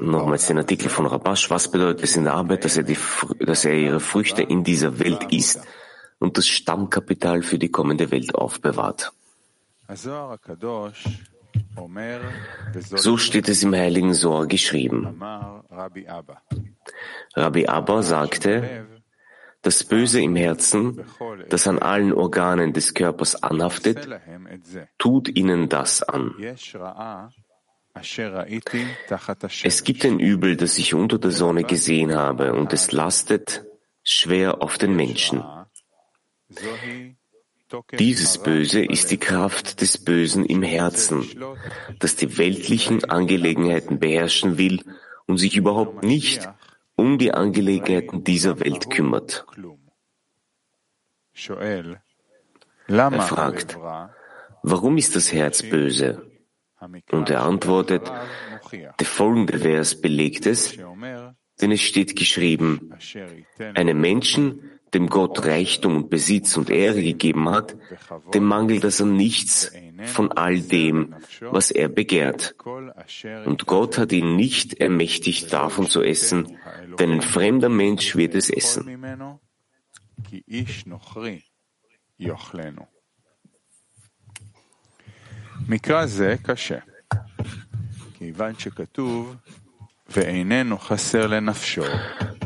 Nochmals den Artikel von Rabash. Was bedeutet es in der Arbeit, dass er, die, dass er ihre Früchte in dieser Welt isst und das Stammkapital für die kommende Welt aufbewahrt? So steht es im Heiligen Sohr geschrieben. Rabbi Abba sagte, das Böse im Herzen, das an allen Organen des Körpers anhaftet, tut ihnen das an. Es gibt ein Übel, das ich unter der Sonne gesehen habe, und es lastet schwer auf den Menschen. Dieses Böse ist die Kraft des Bösen im Herzen, das die weltlichen Angelegenheiten beherrschen will und sich überhaupt nicht um die Angelegenheiten dieser Welt kümmert. Er fragt, warum ist das Herz böse? Und er antwortet, der folgende Vers belegt es, denn es steht geschrieben, einem Menschen, dem Gott Reichtum und Besitz und Ehre gegeben hat, dem mangelt es an nichts von all dem, was er begehrt. Und Gott hat ihn nicht ermächtigt, davon zu essen, denn ein fremder Mensch wird es essen.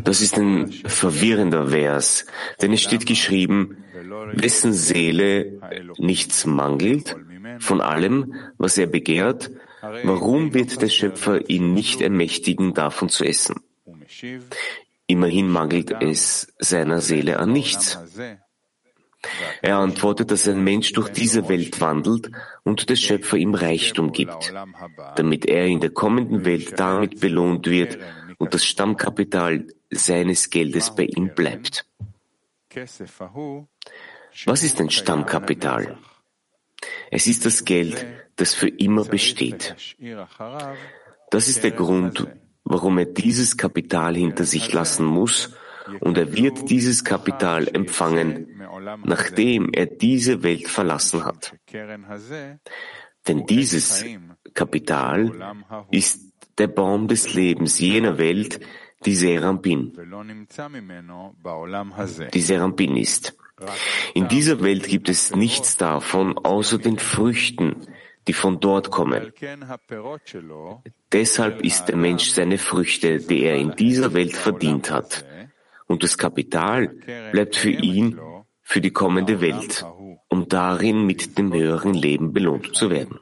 Das ist ein verwirrender Vers, denn es steht geschrieben, dessen Seele nichts mangelt von allem, was er begehrt, warum wird der Schöpfer ihn nicht ermächtigen, davon zu essen? Immerhin mangelt es seiner Seele an nichts. Er antwortet, dass ein Mensch durch diese Welt wandelt und der Schöpfer ihm Reichtum gibt, damit er in der kommenden Welt damit belohnt wird und das Stammkapital seines Geldes bei ihm bleibt. Was ist ein Stammkapital? Es ist das Geld, das für immer besteht. Das ist der Grund, warum er dieses Kapital hinter sich lassen muss, und er wird dieses Kapital empfangen, nachdem er diese Welt verlassen hat. Denn dieses Kapital ist der Baum des Lebens jener Welt, die Serampin, die Serampin ist. In dieser Welt gibt es nichts davon außer den Früchten, die von dort kommen. Deshalb ist der Mensch seine Früchte, die er in dieser Welt verdient hat. Und das Kapital bleibt für ihn für die kommende Welt, um darin mit dem höheren Leben belohnt zu werden.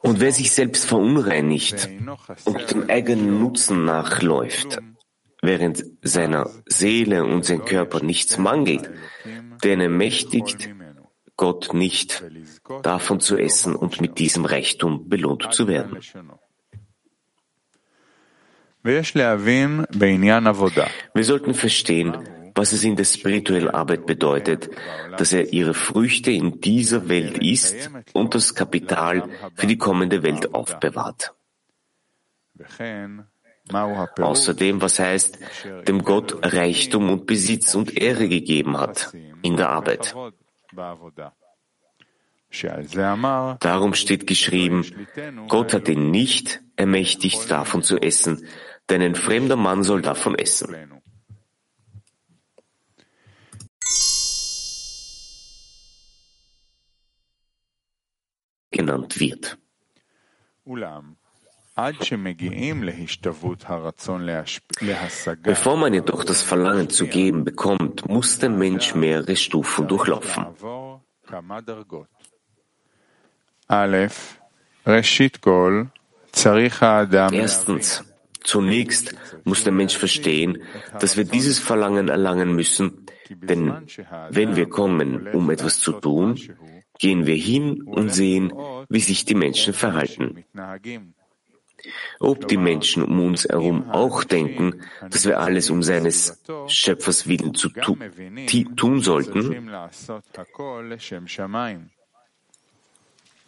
Und wer sich selbst verunreinigt und dem eigenen Nutzen nachläuft, während seiner Seele und sein Körper nichts mangelt, den ermächtigt Gott nicht, davon zu essen und mit diesem Reichtum belohnt zu werden. Wir sollten verstehen, was es in der spirituellen Arbeit bedeutet, dass er ihre Früchte in dieser Welt isst und das Kapital für die kommende Welt aufbewahrt. Außerdem, was heißt, dem Gott Reichtum und Besitz und Ehre gegeben hat in der Arbeit. Darum steht geschrieben, Gott hat ihn nicht ermächtigt, davon zu essen, denn ein fremder Mann soll davon essen. Genannt wird. Bevor man jedoch das Verlangen zu geben bekommt, muss der Mensch mehrere Stufen durchlaufen. Erstens, zunächst muss der Mensch verstehen, dass wir dieses Verlangen erlangen müssen, denn wenn wir kommen, um etwas zu tun, gehen wir hin und sehen, wie sich die Menschen verhalten. Ob die Menschen um uns herum auch denken, dass wir alles um seines Schöpfers Willen zu tu tun sollten,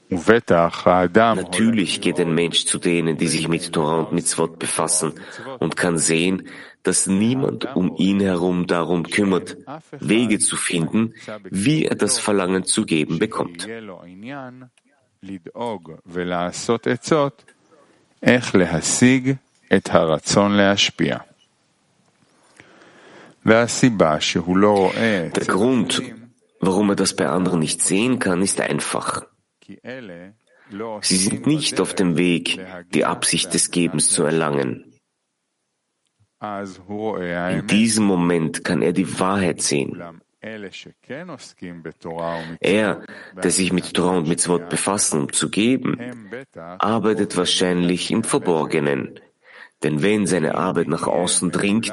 Natürlich geht ein Mensch zu denen, die sich mit Torah und Mitzvot befassen und kann sehen, dass niemand um ihn herum darum kümmert, Wege zu finden, wie er das Verlangen zu geben bekommt. Der Grund, warum er das bei anderen nicht sehen kann, ist einfach. Sie sind nicht auf dem Weg, die Absicht des Gebens zu erlangen. In diesem Moment kann er die Wahrheit sehen. Er, der sich mit Torah und Mitzvot befasst, um zu geben, arbeitet wahrscheinlich im Verborgenen. Denn wenn seine Arbeit nach außen dringt,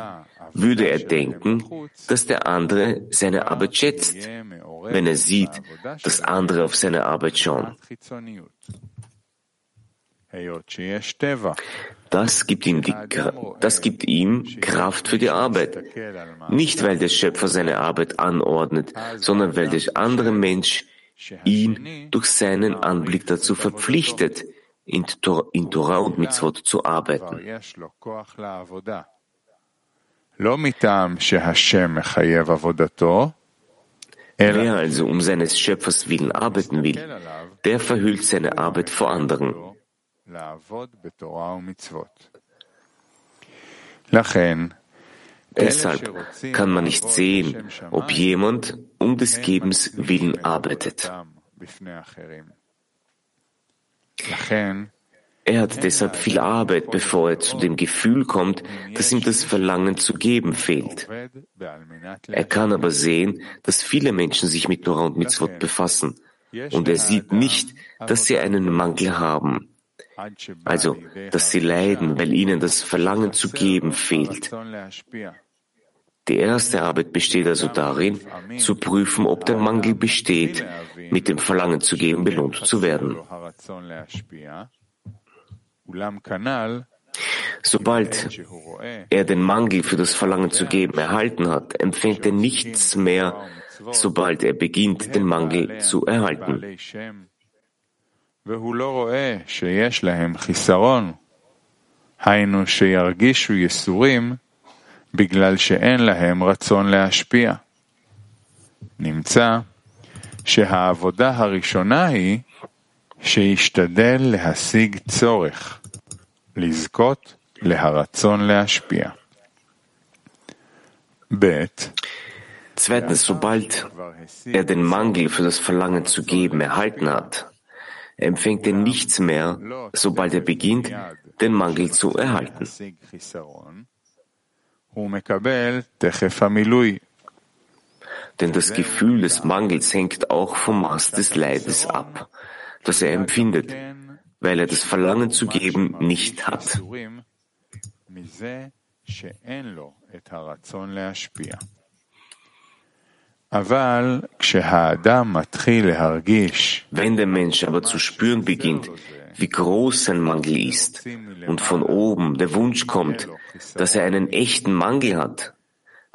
würde er denken, dass der andere seine Arbeit schätzt, wenn er sieht, dass andere auf seine Arbeit schauen. Das gibt, ihm die, das gibt ihm Kraft für die Arbeit. Nicht, weil der Schöpfer seine Arbeit anordnet, sondern weil der andere Mensch ihn durch seinen Anblick dazu verpflichtet, in, Tor, in Torah und Mitzvot zu arbeiten. Wer also um seines Schöpfers willen arbeiten will, der verhüllt seine Arbeit vor anderen. Deshalb kann man nicht sehen, ob jemand um des Gebens willen arbeitet. Er hat deshalb viel Arbeit, bevor er zu dem Gefühl kommt, dass ihm das Verlangen zu geben fehlt. Er kann aber sehen, dass viele Menschen sich mit Torah und Mitzvot befassen, und er sieht nicht, dass sie einen Mangel haben. Also, dass sie leiden, weil ihnen das Verlangen zu geben fehlt. Die erste Arbeit besteht also darin, zu prüfen, ob der Mangel besteht, mit dem Verlangen zu geben belohnt zu werden. Sobald er den Mangel für das Verlangen zu geben erhalten hat, empfängt er nichts mehr, sobald er beginnt, den Mangel zu erhalten. היינו שירגישו ייסורים בגלל שאין להם רצון להשפיע. נמצא שהעבודה הראשונה היא שישתדל להשיג צורך, לזכות להרצון להשפיע. ב. Zweitens, sobald er den Mangel für das Verlangen zu geben erhalten hat, empfängt er nichts mehr, sobald er beginnt, den Mangel zu erhalten. Denn das Gefühl des Mangels hängt auch vom Maß des Leides ab das er empfindet, weil er das Verlangen zu geben nicht hat. Wenn der Mensch aber zu spüren beginnt, wie groß sein Mangel ist und von oben der Wunsch kommt, dass er einen echten Mangel hat,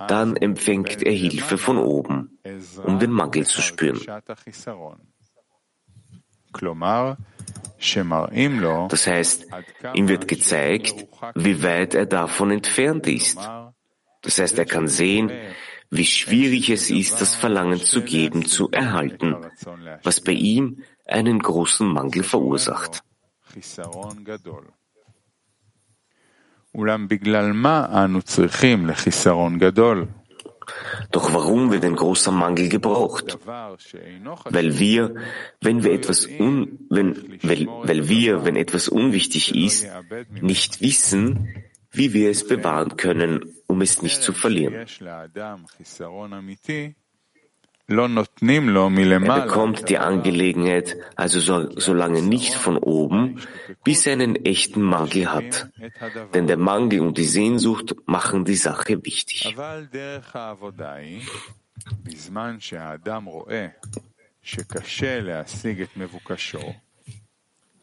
dann empfängt er Hilfe von oben, um den Mangel zu spüren. Das heißt, ihm wird gezeigt, wie weit er davon entfernt ist. Das heißt, er kann sehen, wie schwierig es ist, das Verlangen zu geben, zu erhalten, was bei ihm einen großen Mangel verursacht. אולם בגלל מה אנו צריכים לחיסרון גדול? Doch warum wird ein großer Mangel gebraucht? Weil wir, wenn wir etwas un, wenn, weil, weil wir, wenn etwas unwichtig ist, nicht wissen, wie wir es bewahren können, um es nicht zu verlieren. Er bekommt die Angelegenheit also so, so lange nicht von oben, bis er einen echten Mangel hat. Denn der Mangel und die Sehnsucht machen die Sache wichtig.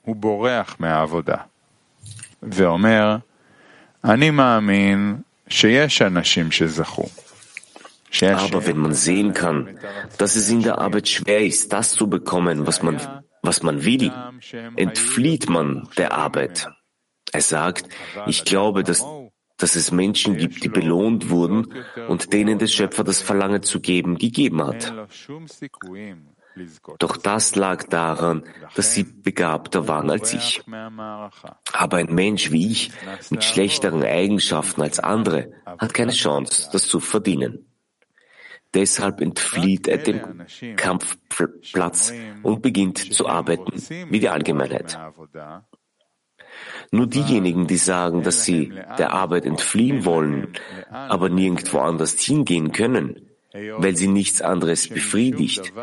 הוא בורח מהעבודה ואומר, אני מאמין שיש אנשים שזכו. Aber wenn man sehen kann, dass es in der Arbeit schwer ist, das zu bekommen, was man, was man will, entflieht man der Arbeit. Er sagt, ich glaube, dass, dass es Menschen gibt, die belohnt wurden und denen der Schöpfer das Verlangen zu geben gegeben hat. Doch das lag daran, dass sie begabter waren als ich. Aber ein Mensch wie ich, mit schlechteren Eigenschaften als andere, hat keine Chance, das zu verdienen. Deshalb entflieht er dem Kampfplatz und beginnt zu arbeiten wie die Allgemeinheit. Nur diejenigen, die sagen, dass sie der Arbeit entfliehen wollen, aber nirgendwo anders hingehen können, weil sie nichts anderes befriedigt,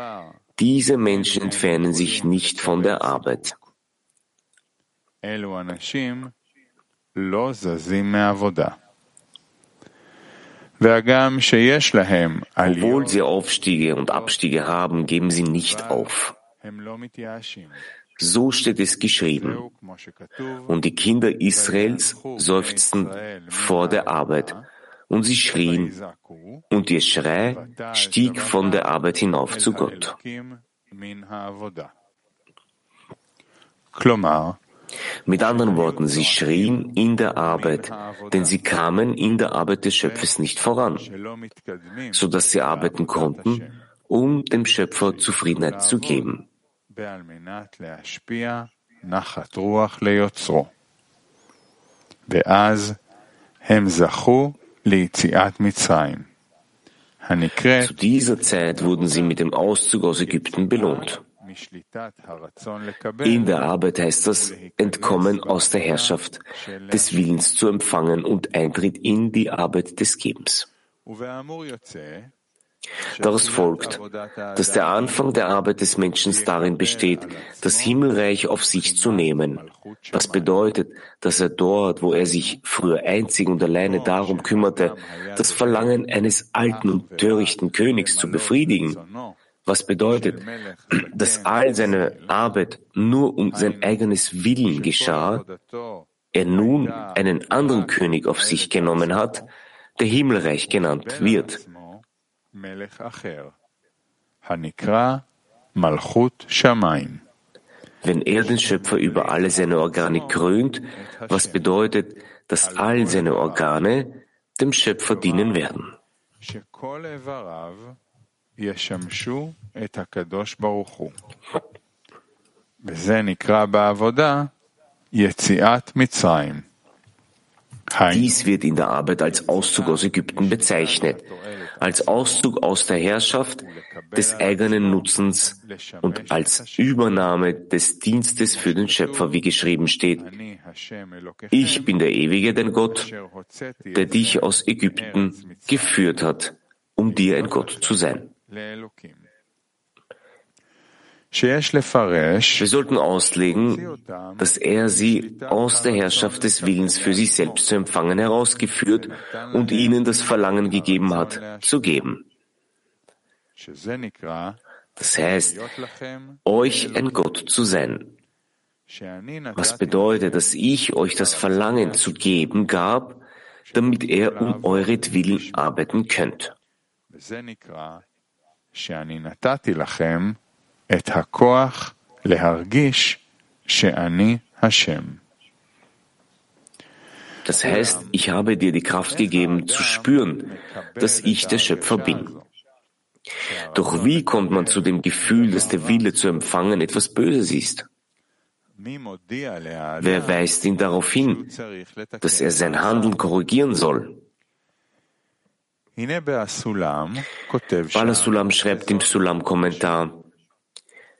diese Menschen entfernen sich nicht von der Arbeit. Obwohl sie Aufstiege und Abstiege haben, geben sie nicht auf. So steht es geschrieben. Und die Kinder Israels seufzten vor der Arbeit und sie schrien, und ihr Schrei stieg von der Arbeit hinauf zu Gott. Mit anderen Worten, sie schrien in der Arbeit, denn sie kamen in der Arbeit des Schöpfers nicht voran, so dass sie arbeiten konnten, um dem Schöpfer Zufriedenheit zu geben. Zu dieser Zeit wurden sie mit dem Auszug aus Ägypten belohnt. In der Arbeit heißt das Entkommen aus der Herrschaft des Willens zu empfangen und Eintritt in die Arbeit des Gebens. Daraus folgt, dass der Anfang der Arbeit des Menschen darin besteht, das Himmelreich auf sich zu nehmen, was bedeutet, dass er dort, wo er sich früher einzig und alleine darum kümmerte, das Verlangen eines alten und törichten Königs zu befriedigen, was bedeutet, dass all seine Arbeit nur um sein eigenes Willen geschah, er nun einen anderen König auf sich genommen hat, der Himmelreich genannt wird. Wenn er den Schöpfer über alle seine Organe krönt, was bedeutet, dass all seine Organe dem Schöpfer dienen werden. וזה נקרא בעבודה יציאת מצרים. Dies wird in der Arbeit als Auszug aus Ägypten bezeichnet, als Auszug aus der Herrschaft des eigenen Nutzens und als Übernahme des Dienstes für den Schöpfer, wie geschrieben steht. Ich bin der ewige, dein Gott, der dich aus Ägypten geführt hat, um dir ein Gott zu sein. Wir sollten auslegen, dass er sie aus der Herrschaft des Willens für sich selbst zu empfangen herausgeführt und ihnen das Verlangen gegeben hat, zu geben. Das heißt, euch ein Gott zu sein. Was bedeutet, dass ich euch das Verlangen zu geben gab, damit er um euretwillen arbeiten könnt. את הכוח להרגיש שאני השם. Das heißt, ich habe dir die Kraft gegeben zu spüren, dass ich der Schöpfer bin. Doch wie kommt man zu dem Gefühl, dass der Wille zu empfangen etwas Böses ist? Wer weist ihn darauf hin, dass er sein Handeln korrigieren soll? Bala Sulam schreibt im Sulam-Kommentar,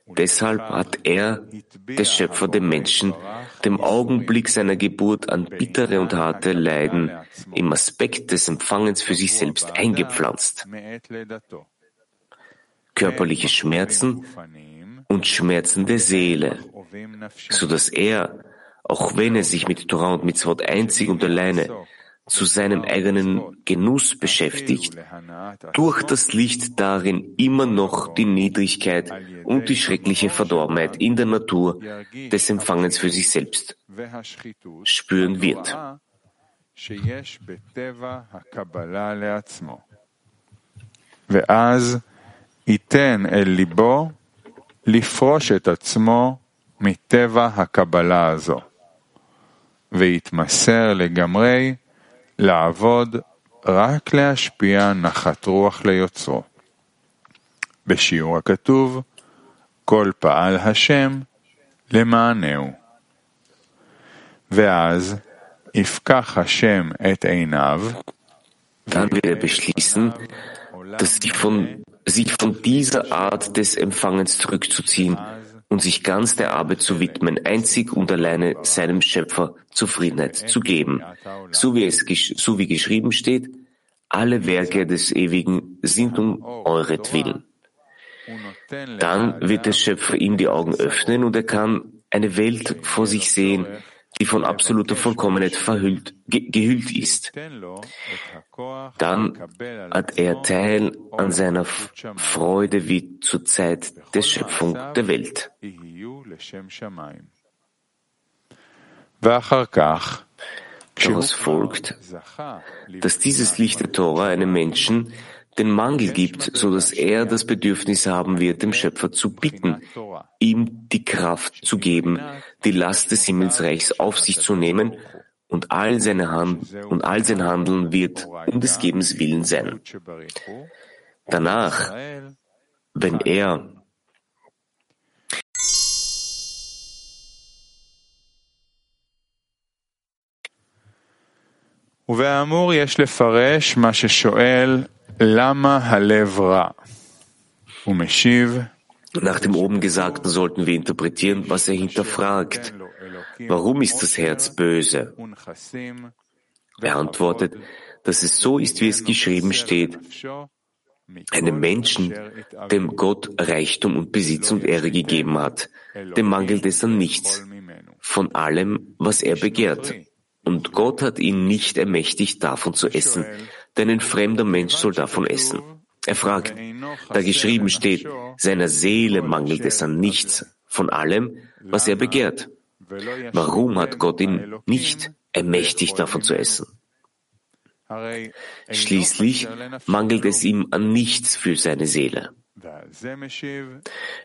Deshalb hat er, der Schöpfer, dem Menschen, dem Augenblick seiner Geburt an bittere und harte Leiden im Aspekt des Empfangens für sich selbst eingepflanzt. Körperliche Schmerzen und Schmerzen der Seele, so dass er, auch wenn er sich mit Torah und Mitzvot einzig und alleine zu seinem eigenen Genuss beschäftigt, durch das Licht darin immer noch die Niedrigkeit und die schreckliche Verdorbenheit in der Natur des Empfangens für sich selbst spüren wird. ואז ייתן אל ליבו לפרוש את עצמו מטבע הקבלה הזו, ויתמסר לגמרי לעבוד רק להשפיע נחת רוח ליוצרו. בשיעור הכתוב, כל פעל השם למענהו. ואז יפקח השם את עיניו, Dann wird er beschließen, dass sich von, sich von dieser Art des Empfangens zurückzuziehen und sich ganz der Arbeit zu widmen, einzig und alleine seinem Schöpfer Zufriedenheit zu geben. So wie es, so wie geschrieben steht, alle Werke des Ewigen sind um euretwillen. Dann wird der Schöpfer ihm die Augen öffnen und er kann eine Welt vor sich sehen, die von absoluter Vollkommenheit verhüllt, ge gehüllt ist. Dann hat er Teil an seiner Freude wie zur Zeit der Schöpfung der Welt. Daraus folgt, dass dieses Licht der Tora einem Menschen den Mangel gibt, so dass er das Bedürfnis haben wird, dem Schöpfer zu bitten, ihm die Kraft zu geben, die Last des Himmelsreichs auf sich zu nehmen und all, seine Hand und all sein Handeln wird um des Gebens willen sein. Danach, wenn er ובאמור יש לפרש מה ששואל למה הלב רע? ומשיב nach dem oben Gesagten sollten wir interpretieren, was er hinterfragt. Warum ist das Herz böse? Er antwortet, dass es so ist, wie es geschrieben steht. Einem Menschen, dem Gott Reichtum und Besitz und Ehre gegeben hat, dem mangelt es an nichts von allem, was er begehrt. Und Gott hat ihn nicht ermächtigt, davon zu essen, denn ein fremder Mensch soll davon essen. Er fragt, da geschrieben steht, seiner Seele mangelt es an nichts von allem, was er begehrt. Warum hat Gott ihn nicht ermächtigt, davon zu essen? Schließlich mangelt es ihm an nichts für seine Seele.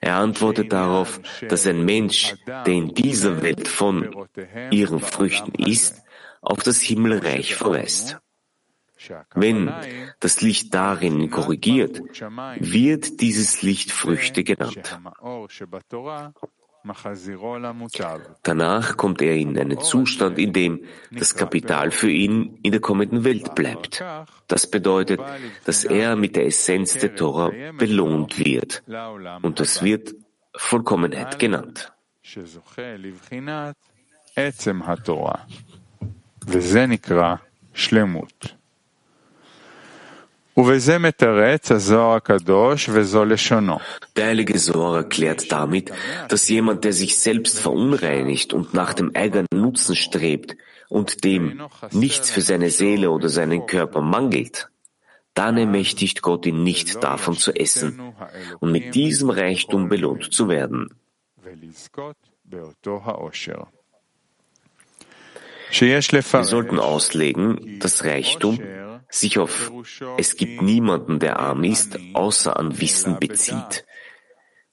Er antwortet darauf, dass ein Mensch, der in dieser Welt von ihren Früchten isst, auf das Himmelreich verweist. Wenn das Licht darin korrigiert, wird dieses Licht Früchte genannt. Danach kommt er in einen Zustand, in dem das Kapital für ihn in der kommenden Welt bleibt. Das bedeutet, dass er mit der Essenz der Tora belohnt wird. Und das wird Vollkommenheit genannt. Das der heilige Zohar erklärt damit, dass jemand, der sich selbst verunreinigt und nach dem eigenen Nutzen strebt und dem nichts für seine Seele oder seinen Körper mangelt, dann ermächtigt Gott ihn nicht davon zu essen und mit diesem Reichtum belohnt zu werden. Wir sollten auslegen, dass Reichtum sich auf es gibt niemanden, der arm ist, außer an Wissen bezieht.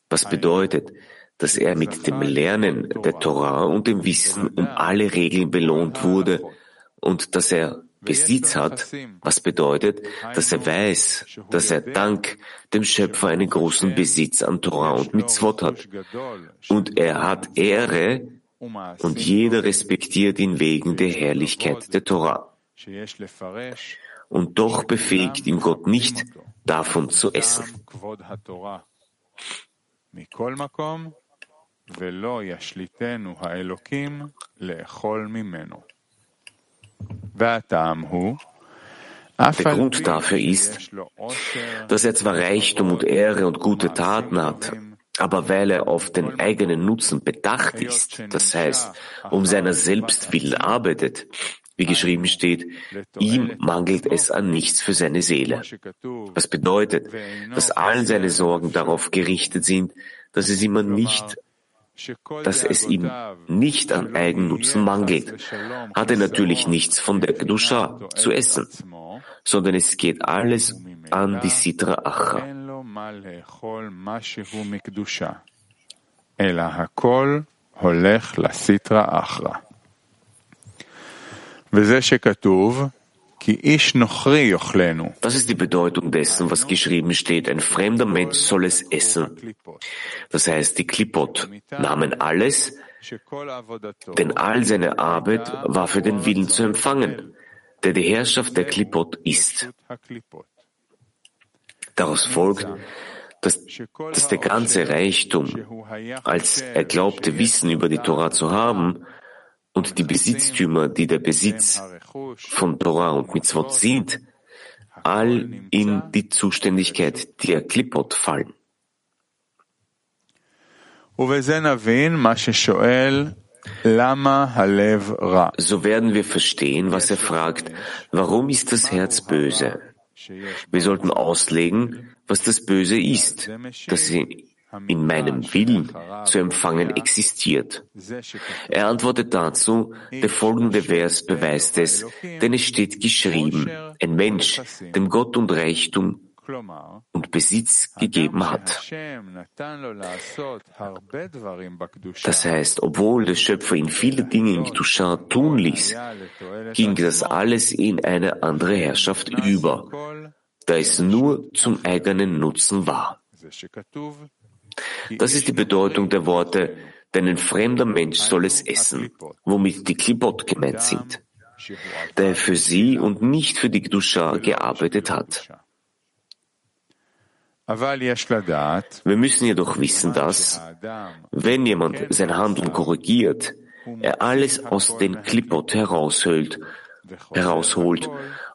Was bedeutet, dass er mit dem Lernen der Torah und dem Wissen um alle Regeln belohnt wurde und dass er Besitz hat, was bedeutet, dass er weiß, dass er dank dem Schöpfer einen großen Besitz an Torah und Mitzvot hat. Und er hat Ehre und jeder respektiert ihn wegen der Herrlichkeit der Torah. Und doch befähigt ihn Gott nicht, davon zu essen. Der Grund dafür ist, dass er zwar Reichtum und Ehre und gute Taten hat, aber weil er auf den eigenen Nutzen bedacht ist, das heißt, um seiner selbst willen arbeitet, wie geschrieben steht, ihm mangelt es an nichts für seine Seele. Was bedeutet, dass all seine Sorgen darauf gerichtet sind, dass es ihm nicht dass es ihm nicht an Eigennutzen mangelt, hat er natürlich nichts von der Gdusha zu essen, sondern es geht alles an die Sitra Acha. Sitra Achra. Das ist die Bedeutung dessen, was geschrieben steht. Ein fremder Mensch soll es essen. Das heißt, die Klippot nahmen alles, denn all seine Arbeit war für den Willen zu empfangen, der die Herrschaft der Klippot ist. Daraus folgt, dass, dass der ganze Reichtum, als er glaubte, Wissen über die Torah zu haben, und die Besitztümer, die der Besitz von Torah und Mitzvot sind, all in die Zuständigkeit der Klippot fallen. So werden wir verstehen, was er fragt, warum ist das Herz böse? Wir sollten auslegen, was das Böse ist, dass in meinem Willen zu empfangen existiert. Er antwortet dazu, der folgende Vers beweist es, denn es steht geschrieben, ein Mensch, dem Gott und Reichtum und Besitz gegeben hat. Das heißt, obwohl der Schöpfer ihn viele Dinge in Kedusha tun ließ, ging das alles in eine andere Herrschaft über, da es nur zum eigenen Nutzen war. Das ist die Bedeutung der Worte, denn ein fremder Mensch soll es essen, womit die Klibot gemeint sind, da er für sie und nicht für die Gdusha gearbeitet hat. Wir müssen jedoch wissen, dass, wenn jemand sein Handeln korrigiert, er alles aus den Klipot heraushöhlt, herausholt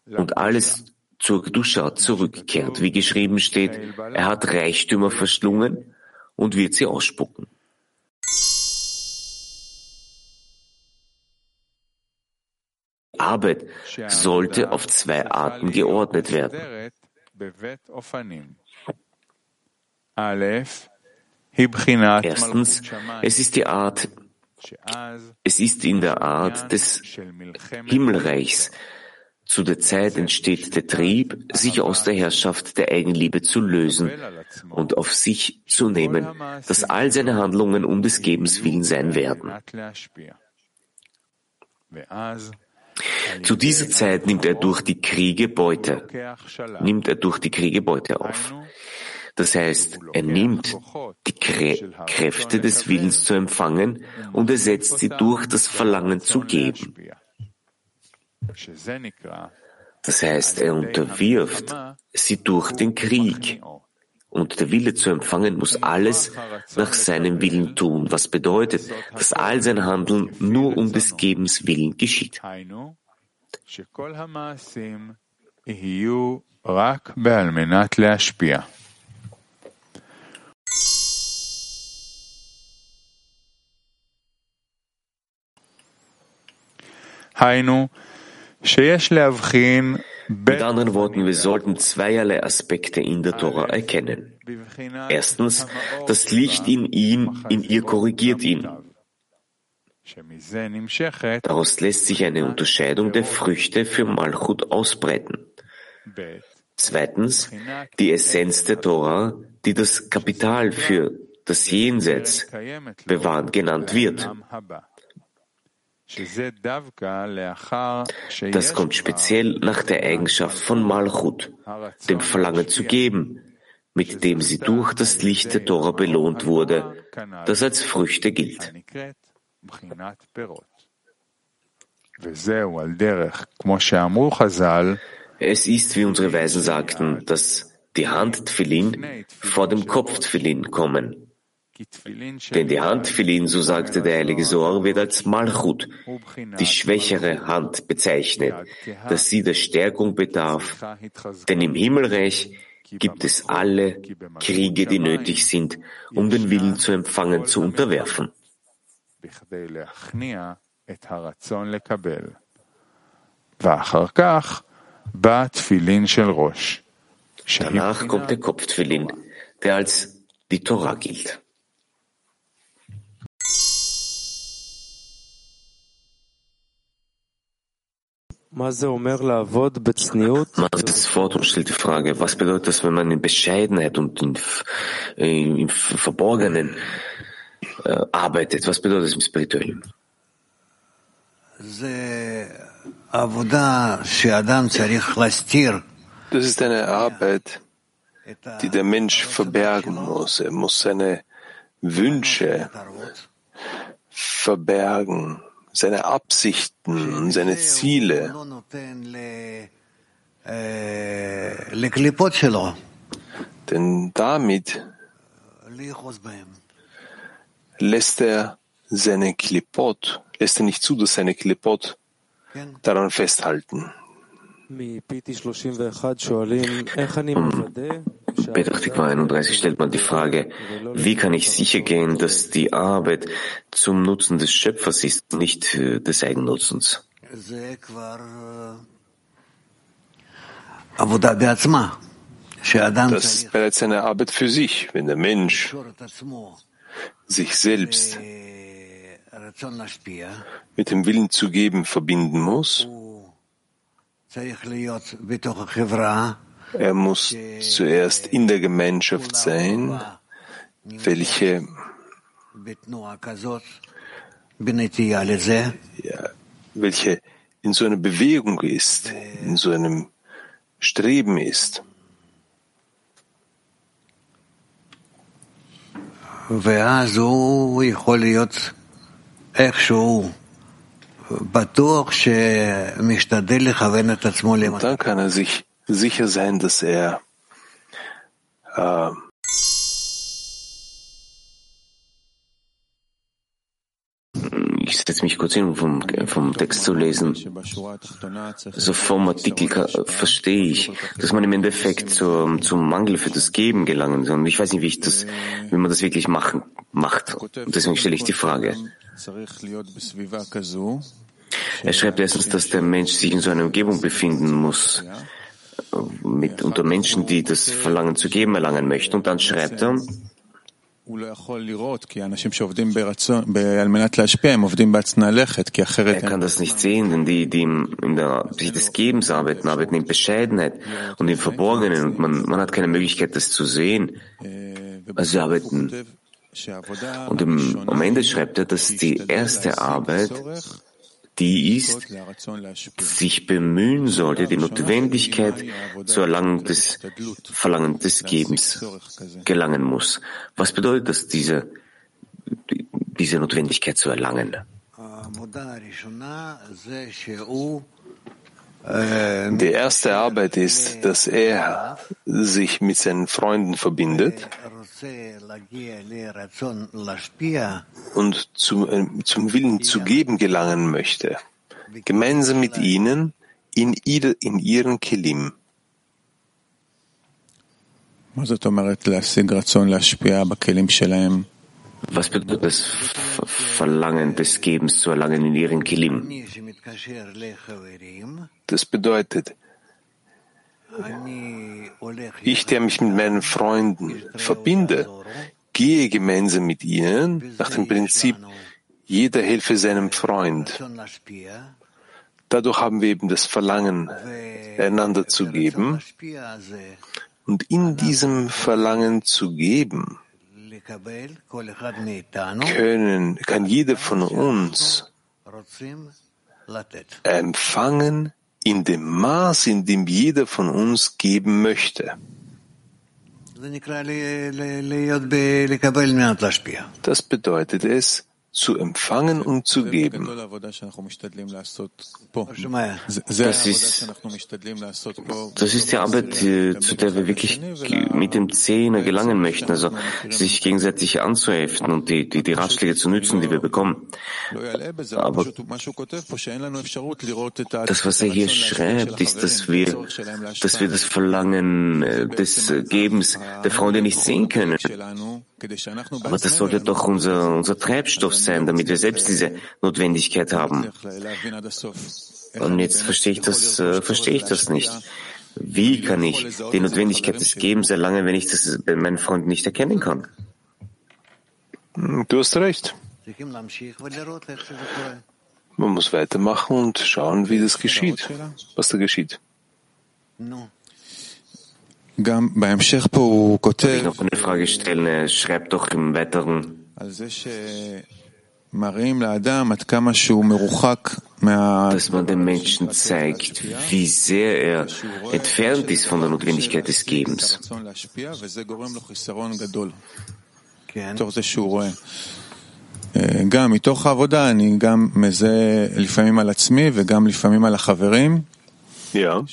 und alles zur Gdusha zurückkehrt, wie geschrieben steht, er hat Reichtümer verschlungen und wird sie ausspucken. Arbeit sollte auf zwei Arten geordnet werden. Erstens, es ist die Art, es ist in der Art des Himmelreichs, zu der Zeit entsteht der Trieb, sich aus der Herrschaft der Eigenliebe zu lösen und auf sich zu nehmen, dass all seine Handlungen um des Gebens willen sein werden. Zu dieser Zeit nimmt er durch die Kriege Beute, nimmt er durch die Kriege Beute auf. Das heißt, er nimmt die Krä Kräfte des Willens zu empfangen und ersetzt sie durch das Verlangen zu geben. Das heißt, er unterwirft sie durch den Krieg. Und der Wille zu empfangen muss alles nach seinem Willen tun, was bedeutet, dass all sein Handeln nur um des Gebens willen geschieht. היינו mit anderen Worten, wir sollten zweierlei Aspekte in der Tora erkennen. Erstens, das Licht in ihm, in ihr korrigiert ihn. Daraus lässt sich eine Unterscheidung der Früchte für Malchut ausbreiten. Zweitens, die Essenz der Tora, die das Kapital für das Jenseits bewahren genannt wird. Das kommt speziell nach der Eigenschaft von Malchut, dem Verlangen zu geben, mit dem sie durch das Licht der Tora belohnt wurde, das als Früchte gilt. Es ist, wie unsere Weisen sagten, dass die Hand Tfilin vor dem Kopf Tfilin kommen. Denn die Hand Philin, so sagte der heilige Sohr, wird als Malchut, die schwächere Hand bezeichnet, dass sie der Stärkung bedarf. Denn im Himmelreich gibt es alle Kriege, die nötig sind, um den Willen zu empfangen, zu unterwerfen. Danach kommt der Kopftfilin, der als die Torah gilt. Masses Fortum stellt die Frage, was bedeutet das, wenn man in Bescheidenheit und in, in, in Verborgenen äh, arbeitet. Was bedeutet das im Spirituellen? Das ist eine Arbeit, die der Mensch verbergen muss. Er muss seine Wünsche verbergen, seine Absichten, seine Ziele. Denn damit lässt er seine Klipot, lässt er nicht zu, dass seine Klipot daran festhalten. Petachtikwa 31 stellt man die Frage, wie kann ich sicher gehen, dass die Arbeit zum Nutzen des Schöpfers ist, nicht des Eigennutzens? Das ist bereits eine Arbeit für sich, wenn der Mensch sich selbst mit dem Willen zu geben verbinden muss. Er muss zuerst in der Gemeinschaft sein, welche? Ja, welche in so einer Bewegung ist, in so einem Streben ist. Und dann kann er sich sicher sein, dass er äh, ich setze mich kurz hin, um vom, vom Text zu lesen. So vom Artikel verstehe ich, dass man im Endeffekt zum, zum Mangel für das Geben gelangen soll. Ich weiß nicht, wie ich das, wie man das wirklich machen, macht. Und deswegen stelle ich die Frage. Er schreibt erstens, dass der Mensch sich in so einer Umgebung befinden muss, mit, unter Menschen, die das Verlangen zu geben erlangen möchten. Und dann schreibt er, er kann das nicht sehen, denn die, die in der Sicht des Gebens arbeiten, arbeiten in Bescheidenheit und im Verborgenen und man, man hat keine Möglichkeit, das zu sehen. Also sie arbeiten. Und im, am Ende schreibt er, dass die erste Arbeit die ist, sich bemühen sollte, die Notwendigkeit zur Erlangung des Verlangen des Gebens gelangen muss. Was bedeutet das, diese, diese Notwendigkeit zu erlangen? Die erste Arbeit ist, dass er sich mit seinen Freunden verbindet und zum, äh, zum Willen zu geben gelangen möchte, gemeinsam mit ihnen in, ihr, in ihren Kelim. Was bedeutet das Verlangen des Gebens zu erlangen in ihren Kelim? Das bedeutet, ich, der mich mit meinen Freunden verbinde, gehe gemeinsam mit ihnen nach dem Prinzip, jeder helfe seinem Freund. Dadurch haben wir eben das Verlangen, einander zu geben. Und in diesem Verlangen zu geben, können, kann jeder von uns empfangen in dem Maß, in dem jeder von uns geben möchte. Das bedeutet es, zu empfangen und zu geben. Das ist, das ist die Arbeit, zu der wir wirklich mit dem Zehner gelangen möchten, also sich gegenseitig anzuheften und die, die, die Ratschläge zu nützen, die wir bekommen. Aber das, was er hier schreibt, ist, dass wir, dass wir das Verlangen äh, des Gebens der Freunde nicht sehen können. Aber das sollte doch unser, unser Treibstoff sein, damit wir selbst diese Notwendigkeit haben. Und jetzt verstehe ich das, äh, verstehe ich das nicht. Wie kann ich die Notwendigkeit des Gebens erlangen, wenn ich das bei meinen Freunden nicht erkennen kann? Du hast recht. Man muss weitermachen und schauen, wie das geschieht, was da geschieht. Darf ich noch eine Frage stellen? Er schreibt doch im Weiteren, dass man dem Menschen zeigt, wie sehr er entfernt ist von der Notwendigkeit des Gebens. גם מתוך העבודה אני גם מזהה לפעמים על עצמי וגם לפעמים על החברים, Ja.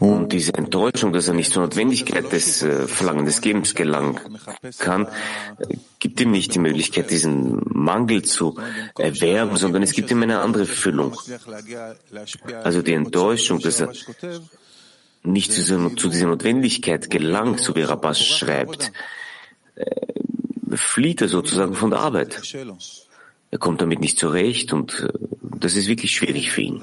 Und diese Enttäuschung, dass er nicht zur Notwendigkeit des äh, Verlangen des Gebens gelangen kann, gibt ihm nicht die Möglichkeit, diesen Mangel zu erwerben, sondern es gibt ihm eine andere Füllung. Also die Enttäuschung, dass er nicht zu, dieser, zu dieser Notwendigkeit gelangt, so wie Rabbas schreibt, äh, flieht er sozusagen von der Arbeit. Er kommt damit nicht zurecht und äh, das ist wirklich schwierig für ihn.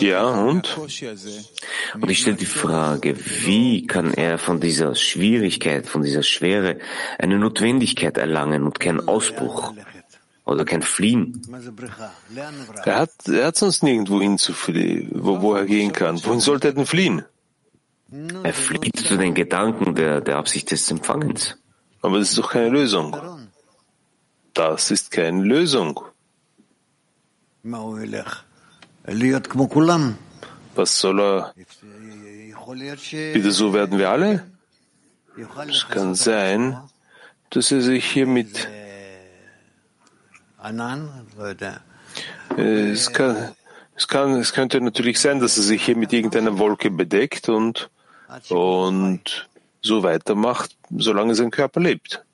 Ja, und? Und ich stelle die Frage, wie kann er von dieser Schwierigkeit, von dieser Schwere eine Notwendigkeit erlangen und keinen Ausbruch oder kein Fliehen? Er hat, er hat sonst nirgendwo hinzufliehen, wo, wo er gehen kann. Wohin sollte er denn fliehen? Er flieht zu den Gedanken der, der Absicht des Empfangens. Aber das ist doch keine Lösung. Das ist keine Lösung. Was soll er? Bitte so werden wir alle? Es kann sein, dass er sich hier mit es kann, es kann, es könnte natürlich sein, dass er sich hier mit irgendeiner Wolke bedeckt und, und so weitermacht, solange sein Körper lebt.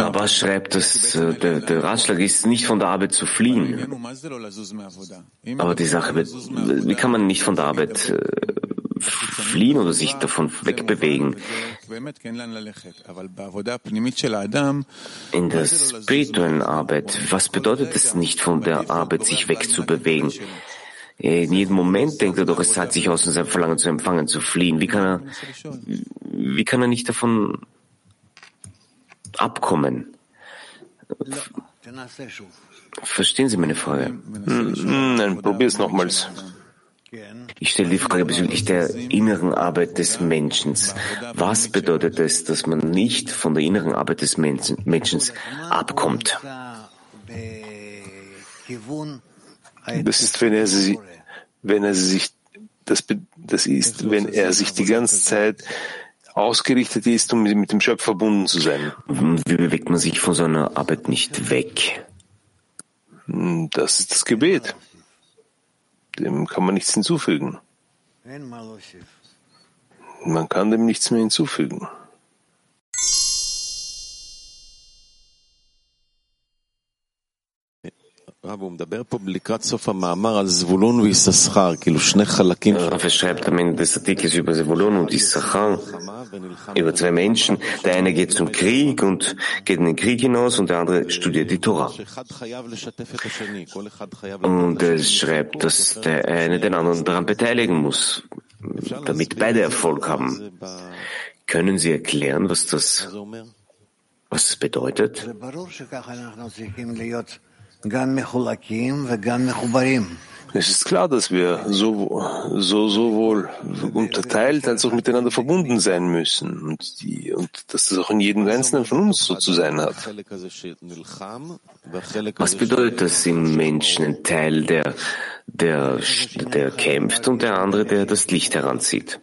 Rabbas schreibt, dass äh, der, der Ratschlag ist, nicht von der Arbeit zu fliehen. Aber die Sache wird, wie kann man nicht von der Arbeit äh, fliehen oder sich davon wegbewegen? In der spirituellen Arbeit, was bedeutet es nicht von der Arbeit sich wegzubewegen? In jedem Moment denkt er doch, es zahlt sich aus, in seinem Verlangen zu empfangen, zu fliehen. Wie kann er, wie kann er nicht davon abkommen? Verstehen Sie meine Frage? Hm, nein, probier es nochmals. Ich stelle die Frage bezüglich der inneren Arbeit des Menschen. Was bedeutet es, dass man nicht von der inneren Arbeit des Menschen abkommt? Das ist, wenn er sie, wenn er sich, das, das ist, wenn er sich die ganze Zeit ausgerichtet ist, um mit dem Schöpfer verbunden zu sein. Wie bewegt man sich von seiner Arbeit nicht weg? Hm, das ist das Gebet. Dem kann man nichts hinzufügen. Man kann dem nichts mehr hinzufügen. Rav schreibt am Ende des Artikels über Zevulun und Issachar, über zwei Menschen. Der eine geht zum Krieg und geht in den Krieg hinaus und der andere studiert die Tora. Und er schreibt, dass der eine den anderen daran beteiligen muss, damit beide Erfolg haben. Können Sie erklären, was das, was das bedeutet? Es ist klar, dass wir so, so, sowohl unterteilt als auch miteinander verbunden sein müssen und, die, und dass das auch in jedem Einzelnen von uns so zu sein hat. Was bedeutet das im Menschen, ein Teil, der, der, der kämpft und der andere, der das Licht heranzieht?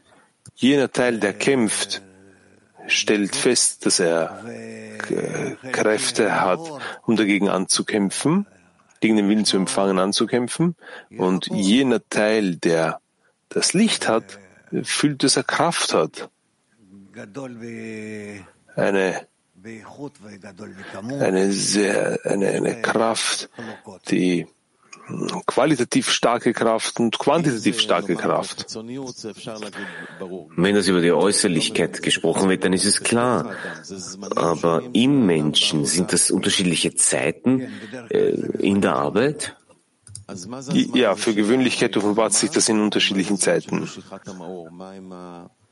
Jener Teil, der kämpft, stellt fest, dass er Kräfte hat, um dagegen anzukämpfen, gegen den Willen zu empfangen, anzukämpfen. Und jener Teil, der das Licht hat, fühlt, dass er Kraft hat. Eine, eine sehr, eine, eine Kraft, die qualitativ starke Kraft und quantitativ starke Kraft. Wenn das über die Äußerlichkeit gesprochen wird, dann ist es klar. Aber im Menschen sind das unterschiedliche Zeiten äh, in der Arbeit? Ja, für Gewöhnlichkeit offenbart sich das in unterschiedlichen Zeiten.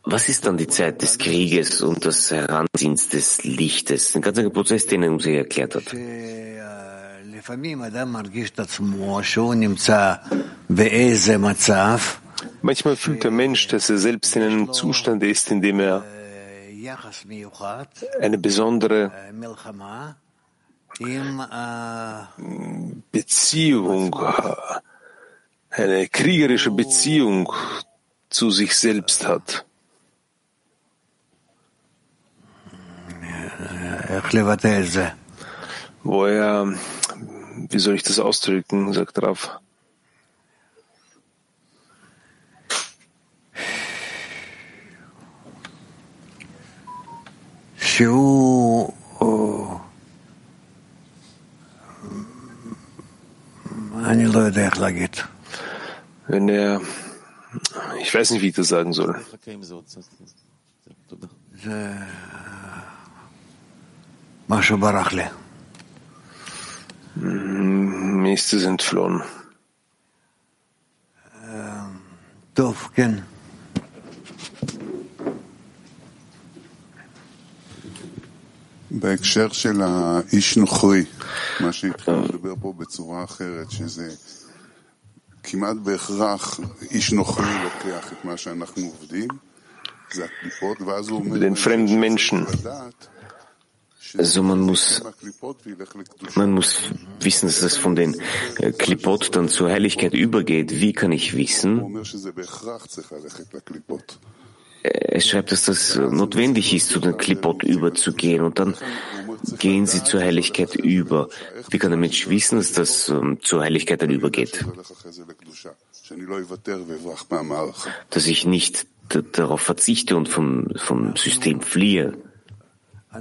Was ist dann die Zeit des Krieges und des Heranziehens des Lichtes? Ein ganzer Prozess, den er uns hier erklärt hat. Manchmal fühlt der Mensch, dass er selbst in einem Zustand ist, in dem er eine besondere Beziehung, eine kriegerische Beziehung zu sich selbst hat. Wo er, wie soll ich das ausdrücken, sagt Rav. שהוא אני לא יודע איך להגיד. Wenn er, ich weiß nicht, wie ich das sagen soll. זה משהו ברח לי. Mir ist es entflohen. טוב, כן. בהקשר של האיש נוכרי, מה שהתחלנו לדבר פה בצורה אחרת, שזה כמעט בהכרח איש נוכרי לוקח את מה שאנחנו עובדים, זה הקליפות, ואז הוא אומר... Den fremden Menschen. לדעת also man muss, man muss wissen, dass es von den äh, Klipot dann zur Heiligkeit übergeht. Wie kann ich wissen? Äh, er schreibt, dass das notwendig ist, zu den Klipot überzugehen und dann gehen sie zur Heiligkeit über. Wie kann der Mensch wissen, dass das ähm, zur Heiligkeit dann übergeht? Dass ich nicht darauf verzichte und vom, vom System fliehe. Wir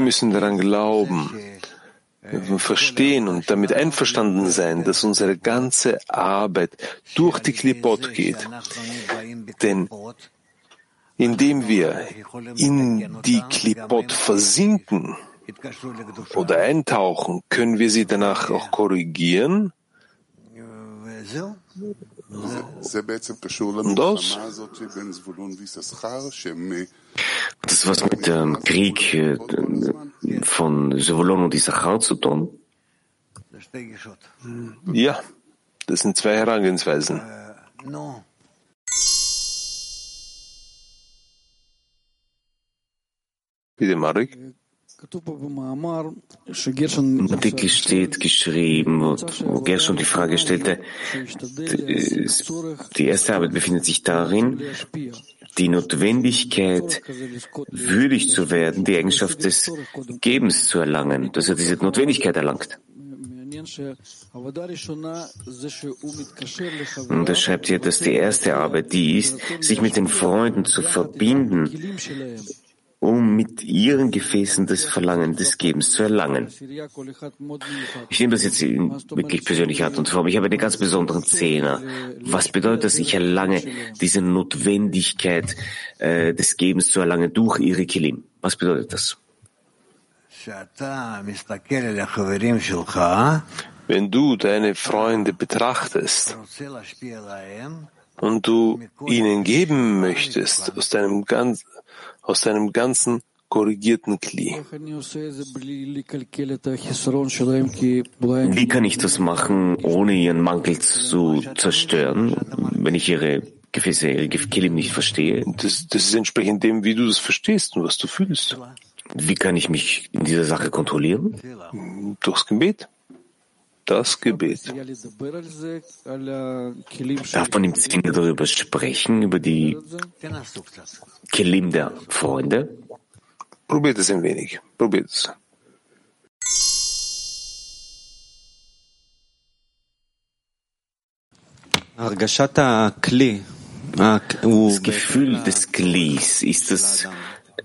müssen daran glauben, verstehen und damit einverstanden sein, dass unsere ganze Arbeit durch die Klipot geht. Denn indem wir in die Klipot versinken oder eintauchen, können wir sie danach auch korrigieren durch. Hat das was mit dem Krieg äh, äh, von Zevulon und Issachar zu tun? Hm. Ja, das sind zwei Herangehensweisen. Bitte, Marek. Dicke steht geschrieben, wo, wo Gershon die Frage stellte, die erste Arbeit befindet sich darin, die Notwendigkeit, würdig zu werden, die Eigenschaft des Gebens zu erlangen, dass er diese Notwendigkeit erlangt. Und er schreibt hier, dass die erste Arbeit die ist, sich mit den Freunden zu verbinden, um mit ihren Gefäßen das Verlangen des Gebens zu erlangen. Ich nehme das jetzt wirklich persönlich Art und Form. Ich habe einen ganz besonderen Zehner. Was bedeutet das? Ich erlange diese Notwendigkeit äh, des Gebens zu erlangen durch ihre Kilim. Was bedeutet das? Wenn du deine Freunde betrachtest, und du ihnen geben möchtest aus deinem ganz, aus seinem ganzen korrigierten Kli. Wie kann ich das machen, ohne ihren Mangel zu zerstören, wenn ich ihre Gefäße, ihre Kelim nicht verstehe? Das, das ist entsprechend dem, wie du das verstehst und was du fühlst. Wie kann ich mich in dieser Sache kontrollieren? Durchs Gebet das Gebet. Darf man im Zwinger darüber sprechen, über die Kelim der Freunde? Probiert es ein wenig. Probiert es. Das Gefühl des Glis ist das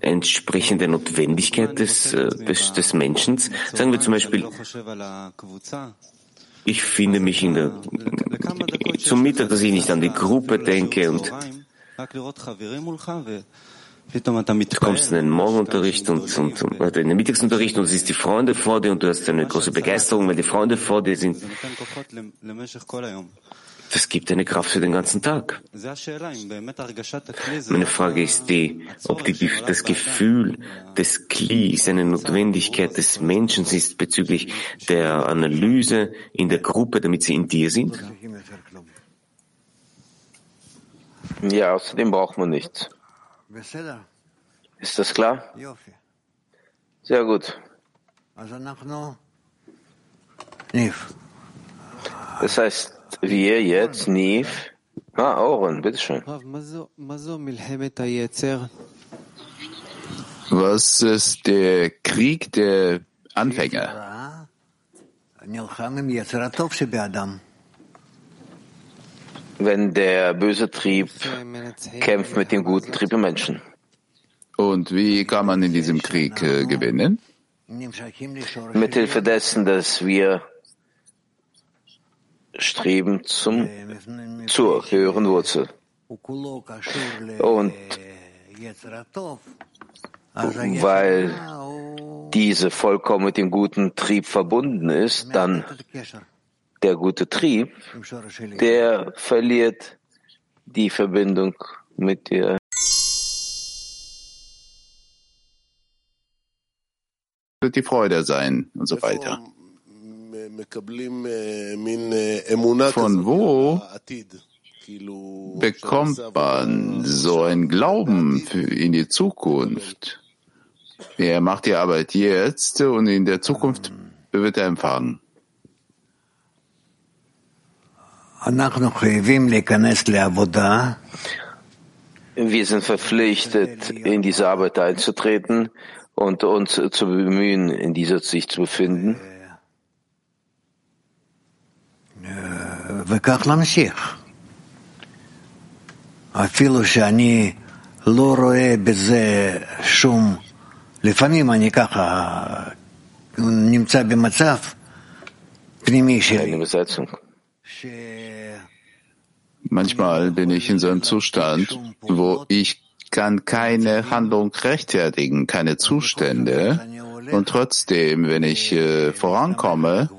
entsprechende Notwendigkeit des, äh, des des Menschen. Sagen wir zum Beispiel, ich finde mich in der, zum Mittag, dass ich nicht an die Gruppe denke und Du kommst in den Morgenunterricht und, und, und in den Mittagsunterricht und siehst die Freunde vor dir und du hast eine große Begeisterung, weil die Freunde vor dir sind. Das gibt eine Kraft für den ganzen Tag. Meine Frage ist die, ob die, das Gefühl des Klis eine Notwendigkeit des Menschen ist bezüglich der Analyse in der Gruppe, damit sie in dir sind? Ja, außerdem braucht man nichts. Ist das klar? Sehr gut. Das heißt, wir jetzt, Niv, ah, Oren, bitteschön. Was ist der Krieg der Anfänger? Wenn der böse Trieb kämpft mit dem guten Trieb im Menschen. Und wie kann man in diesem Krieg äh, gewinnen? Mithilfe dessen, dass wir streben zum, zur höheren Wurzel. Und weil diese vollkommen mit dem guten Trieb verbunden ist, dann der gute Trieb, der verliert die Verbindung mit der wird die Freude sein und so weiter. Von wo bekommt man so einen Glauben in die Zukunft? Er macht die Arbeit jetzt und in der Zukunft wird er empfangen. Wir sind verpflichtet, in diese Arbeit einzutreten und uns zu bemühen, in dieser sich zu befinden. וכך להמשיך. אפילו שאני לא רואה בזה שום... לפעמים אני ככה נמצא במצב פנימי Eine שלי, Besetzung. ש... Manchmal bin ich in so einem Zustand, wo ich kann keine Handlung rechtfertigen, keine Zustände. Und trotzdem, wenn ich äh, vorankomme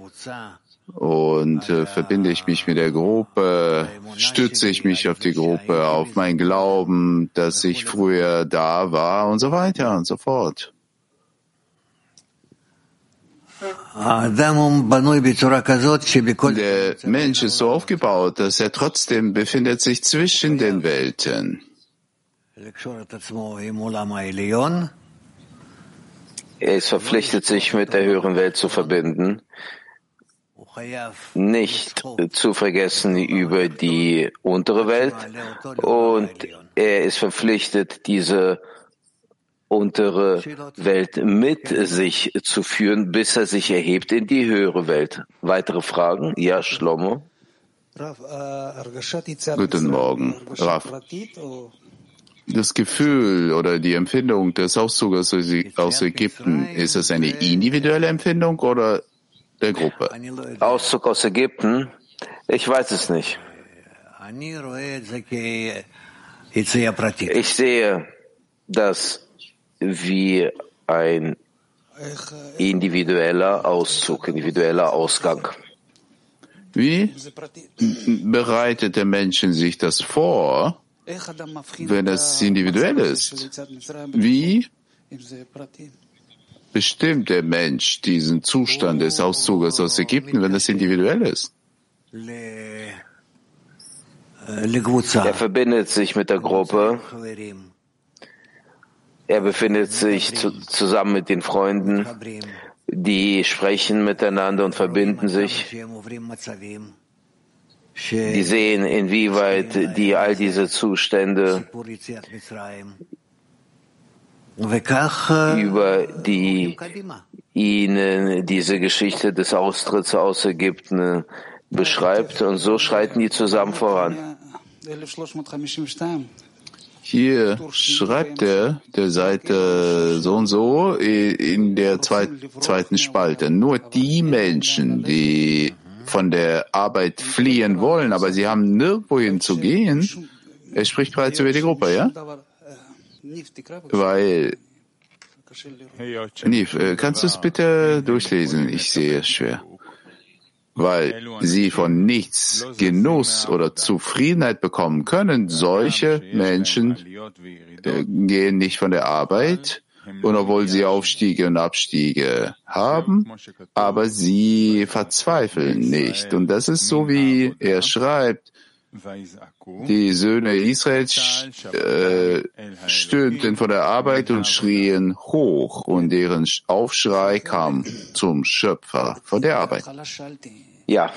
und äh, ah. verbinde ich mich mit der Gruppe, stütze ich mich auf die Gruppe, auf mein Glauben, dass ich früher da war und so weiter und so fort. Der Mensch ist so aufgebaut, dass er trotzdem befindet sich zwischen den Welten. Er ist verpflichtet, sich mit der höheren Welt zu verbinden nicht zu vergessen über die untere Welt und er ist verpflichtet, diese untere Welt mit sich zu führen, bis er sich erhebt in die höhere Welt. Weitere Fragen? Ja, Shlomo? Guten Morgen, Raf. Das Gefühl oder die Empfindung des Auszuges aus aus Ägypten, ist es eine individuelle Empfindung oder der Gruppe. Auszug aus Ägypten? Ich weiß es nicht. Ich sehe das wie ein individueller Auszug, individueller Ausgang. Wie bereitet der Menschen sich das vor, wenn es individuell ist? Wie bestimmt der Mensch diesen Zustand des Auszuges aus Ägypten, wenn das individuell ist? Er verbindet sich mit der Gruppe. Er befindet sich zu, zusammen mit den Freunden, die sprechen miteinander und verbinden sich. Die sehen, inwieweit die all diese Zustände über die ihnen diese Geschichte des Austritts aus Ägypten beschreibt. Und so schreiten die zusammen voran. Hier schreibt er der Seite so und so in der zweiten Spalte. Nur die Menschen, die von der Arbeit fliehen wollen, aber sie haben nirgendwo zu gehen. Er spricht bereits über die Gruppe, ja? Weil, Niv, äh, kannst du es bitte durchlesen? Ich sehe es schwer. weil sie von nichts Genuss oder Zufriedenheit bekommen können, solche Menschen äh, gehen nicht von der Arbeit. Und obwohl sie Aufstiege und Abstiege haben, aber sie verzweifeln nicht. Und das ist so, wie er schreibt, die Söhne Israels äh, stöhnten vor der Arbeit und schrien hoch, und deren Aufschrei kam zum Schöpfer von der Arbeit. Ja.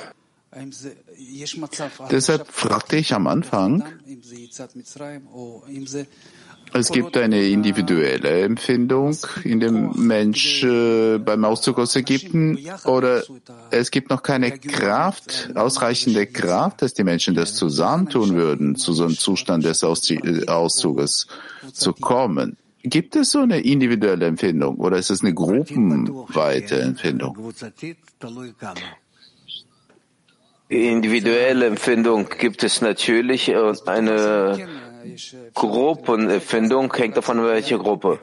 Deshalb fragte ich am Anfang, es gibt eine individuelle Empfindung in dem Mensch äh, beim Auszug aus Ägypten oder es gibt noch keine Kraft, ausreichende Kraft, dass die Menschen das zusammentun würden, zu so einem Zustand des äh, Auszuges zu kommen. Gibt es so eine individuelle Empfindung oder ist es eine gruppenweite Empfindung? Individuelle Empfindung gibt es natürlich und eine Gruppenfindung hängt davon, welche Gruppe.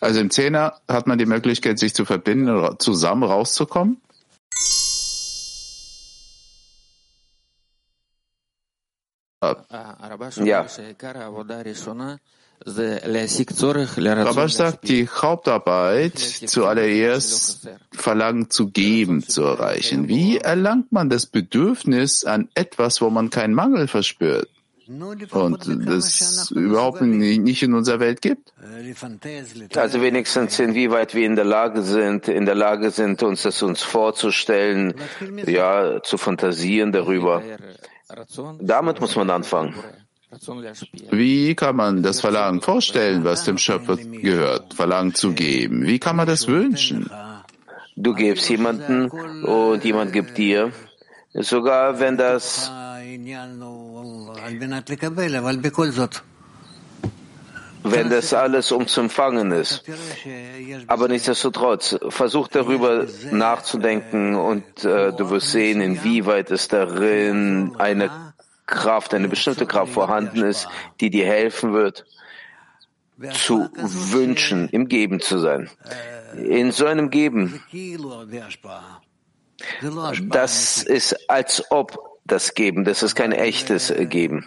Also im Zehner hat man die Möglichkeit, sich zu verbinden oder zusammen rauszukommen? Ja. Rabash sagt, die Hauptarbeit zuallererst Verlangen zu geben zu erreichen. Wie erlangt man das Bedürfnis an etwas, wo man keinen Mangel verspürt? Und das überhaupt nicht in unserer Welt gibt? Also wenigstens inwieweit wir in der Lage sind, in der Lage sind, uns das uns vorzustellen, ja, zu fantasieren darüber. Damit muss man anfangen. Wie kann man das Verlangen vorstellen, was dem Schöpfer gehört, Verlangen zu geben? Wie kann man das wünschen? Du gibst jemanden und jemand gibt dir. Sogar wenn das wenn das alles um zu empfangen ist. Aber nichtsdestotrotz, versuch darüber nachzudenken und äh, du wirst sehen, inwieweit es darin eine Kraft, eine bestimmte Kraft vorhanden ist, die dir helfen wird, zu wünschen, im Geben zu sein. In so einem Geben, das ist als ob das Geben. Das ist kein echtes Geben.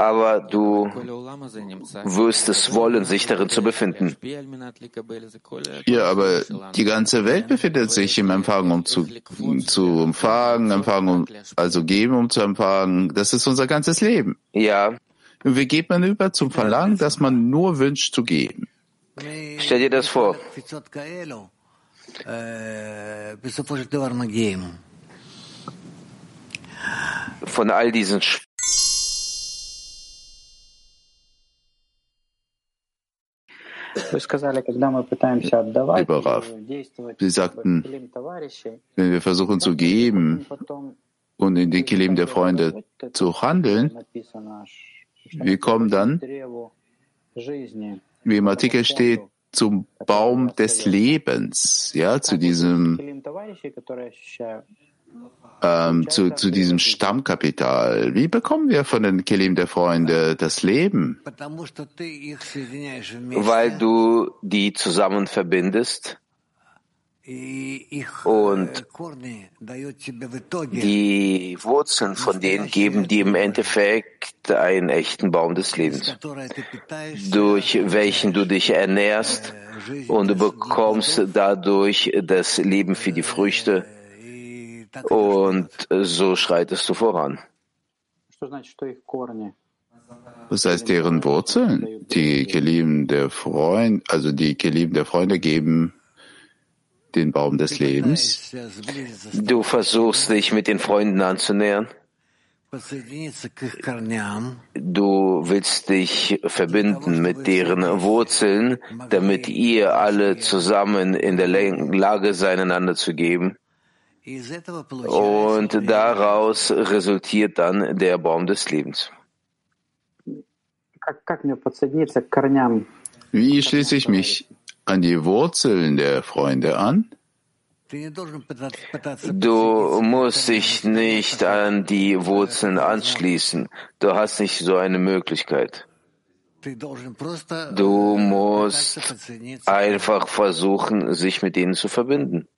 Aber du wirst es wollen, sich darin zu befinden. Ja, aber die ganze Welt befindet sich im Empfang, um zu, zu empfangen, empfangen, um, also geben, um zu empfangen. Das ist unser ganzes Leben. Ja. Und wie geht man über zum Verlangen, dass man nur wünscht zu geben? Stell dir das vor. Von all diesen Sp Überraff. Sie sagten, wenn wir versuchen zu geben und in den Kilim der Freunde zu handeln, wir kommen dann, wie im Artikel steht, zum Baum des Lebens, ja, zu diesem, ähm, zu, zu diesem Stammkapital. Wie bekommen wir von den Kelim der Freunde das Leben? Weil du die zusammen verbindest und die Wurzeln von denen geben dir im Endeffekt einen echten Baum des Lebens, durch welchen du dich ernährst und du bekommst dadurch das Leben für die Früchte. Und so schreitest du voran. Was heißt deren Wurzeln? Die Kelim der Freunde, also die Kelim der Freunde geben den Baum des Lebens. Du versuchst dich mit den Freunden anzunähern. Du willst dich verbinden mit deren Wurzeln, damit ihr alle zusammen in der Lage seid, einander zu geben. Und daraus resultiert dann der Baum des Lebens. Wie schließe ich mich an die Wurzeln der Freunde an? Du musst dich nicht an die Wurzeln anschließen. Du hast nicht so eine Möglichkeit. Du musst einfach versuchen, sich mit ihnen zu verbinden.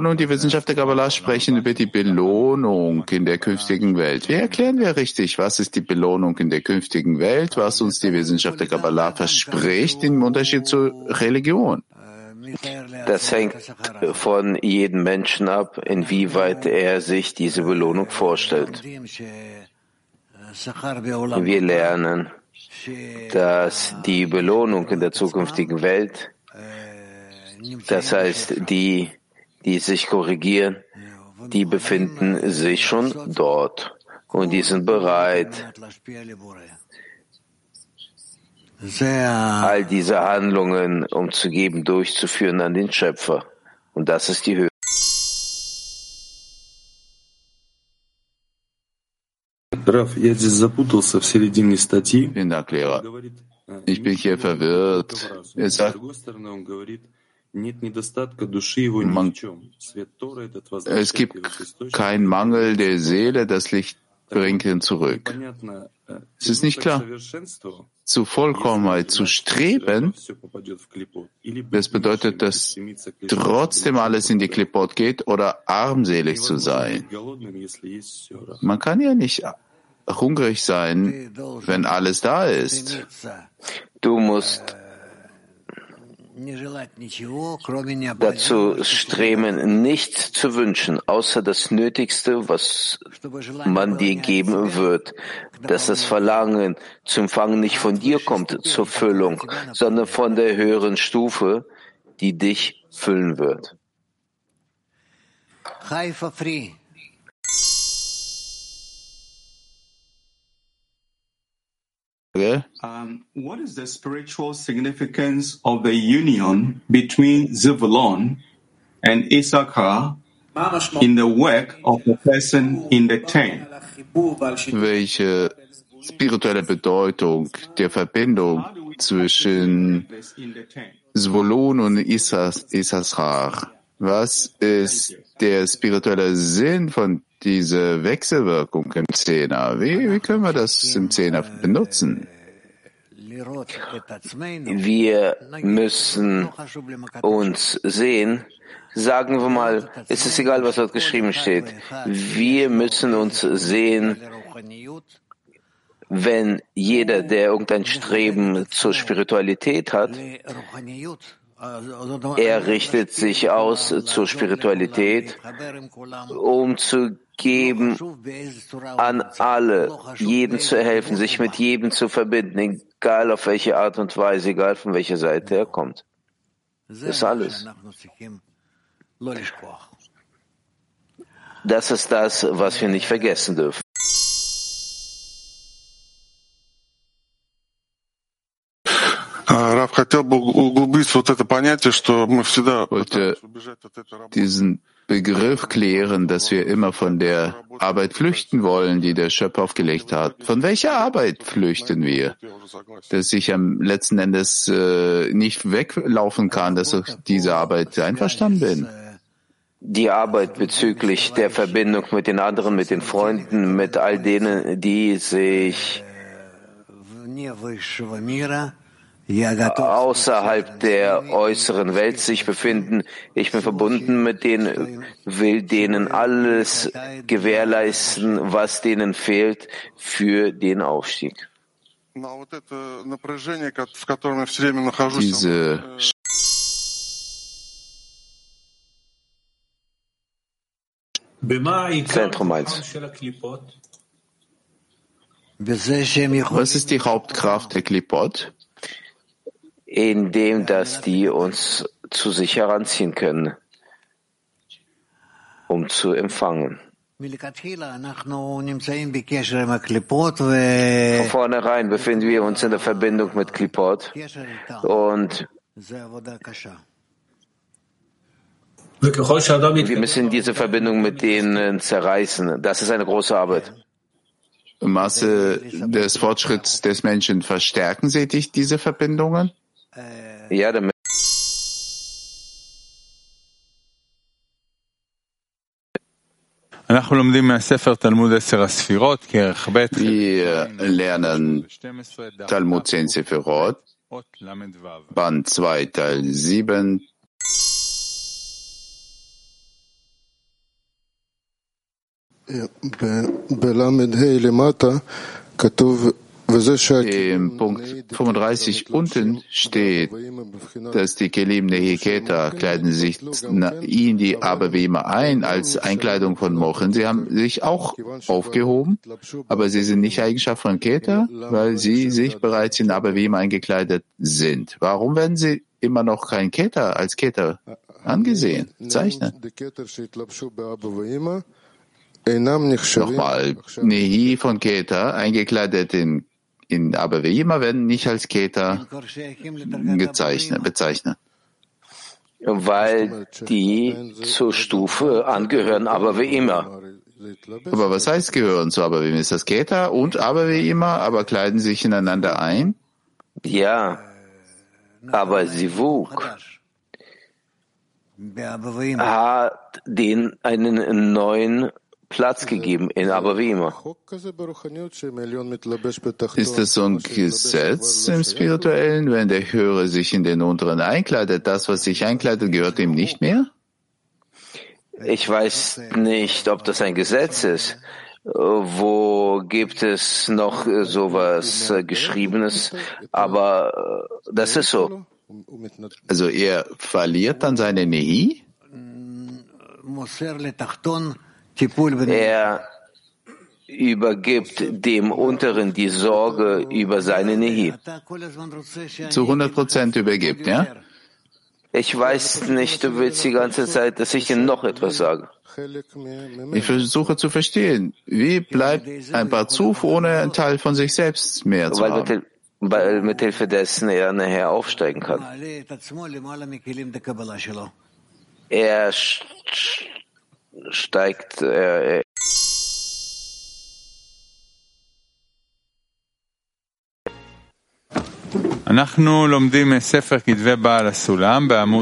Belohnung. Die Wissenschaft der Kabbalah sprechen über die Belohnung in der künftigen Welt. Wie erklären wir richtig, was ist die Belohnung in der künftigen Welt, was uns die Wissenschaft der Kabbalah verspricht im Unterschied zur Religion? Das hängt von jedem Menschen ab, inwieweit er sich diese Belohnung vorstellt. Wir lernen, dass die Belohnung in der zukünftigen Welt, das heißt die, die sich korrigieren, die befinden sich schon dort und die sind bereit, all diese Handlungen umzugeben, durchzuführen an den Schöpfer. Und das ist die Höhe. Vielen Dank, Lehrer. Ich bin hier verwirrt. Er sagt, man, es gibt keinen Mangel der Seele, das Licht bringt ihn zurück. Es ist nicht klar. Zu Vollkommenheit zu streben, das bedeutet, dass trotzdem alles in die Klippot geht oder armselig zu sein. Man kann ja nicht hungrig sein, wenn alles da ist. Du musst dazu streben, nichts zu wünschen, außer das Nötigste, was man dir geben wird, dass das Verlangen zum Empfangen nicht von dir kommt zur Füllung, sondern von der höheren Stufe, die dich füllen wird. Um, what is the spiritual significance of the union between Zebulon and Issachar in the work of the person in the tent? Welche spirituelle Bedeutung der Verbindung zwischen Zvolon und Issachar? Was ist der spirituelle Sinn von dieser Wechselwirkung im Zehner? Wie, wie können wir das im Zehner benutzen? Wir müssen uns sehen, sagen wir mal, es ist egal, was dort geschrieben steht. Wir müssen uns sehen, wenn jeder, der irgendein Streben zur Spiritualität hat, er richtet sich aus zur Spiritualität, um zu geben an alle, jedem zu helfen, sich mit jedem zu verbinden, egal auf welche Art und Weise, egal von welcher Seite er kommt. Das ist alles. Das ist das, was wir nicht vergessen dürfen. Раф хотел бы углубить вот это понятие, что мы всегда wollte diesen Begriff klären, dass wir immer von der Arbeit flüchten wollen, die der Schöpfer aufgelegt hat. Von welcher Arbeit flüchten wir? Dass ich am letzten Endes äh, nicht weglaufen kann, dass ich diese Arbeit einverstanden bin. Die Arbeit bezüglich der Verbindung mit den anderen, mit den Freunden, mit all denen, die sich außerhalb der äußeren Welt sich befinden. Ich bin verbunden mit denen, will denen alles gewährleisten, was denen fehlt für den Aufstieg. Diese Zentrum 1. Was ist die Hauptkraft der Klipot? Indem dass die uns zu sich heranziehen können, um zu empfangen. Von vornherein befinden wir uns in der Verbindung mit Klipot und wir müssen diese Verbindung mit denen zerreißen. Das ist eine große Arbeit. Masse des Fortschritts des Menschen verstärken Sie diese Verbindungen? Ja, damit Wir lernen Talmud 10 Sefirot, Band 2, Teil 7, Im Punkt 35 unten steht, dass die Kelim Nehiketa kleiden sich in die Abavima ein als Einkleidung von Mochen. Sie haben sich auch aufgehoben, aber sie sind nicht Eigenschaft von Keta, weil sie sich bereits in Abavima eingekleidet sind. Warum werden sie immer noch kein Keta als Keta angesehen, bezeichnet? Nochmal, Nehi von Keta, eingekleidet in in aber wie immer werden nicht als Keter gezeichnet, bezeichnet. Weil die zur Stufe angehören, aber wie immer. Aber was heißt gehören zu aber wie immer? Ist das Keter und aber wie immer, aber kleiden sich ineinander ein? Ja, aber Sivuk hat den einen neuen Platz gegeben in aber wie immer. Ist das so ein Gesetz im Spirituellen, wenn der Höhere sich in den Unteren einkleidet? Das, was sich einkleidet, gehört ihm nicht mehr? Ich weiß nicht, ob das ein Gesetz ist. Wo gibt es noch sowas Geschriebenes? Aber das ist so. Also er verliert dann seine Nehi? Er übergibt dem Unteren die Sorge über seine Nehi. Zu 100 Prozent übergibt, ja? Ich weiß nicht, du willst die ganze Zeit, dass ich dir noch etwas sage. Ich versuche zu verstehen, wie bleibt ein Barzuf ohne einen Teil von sich selbst mehr zu weil haben? Mit, weil mit Hilfe dessen er nachher aufsteigen kann. Er steigt, äh,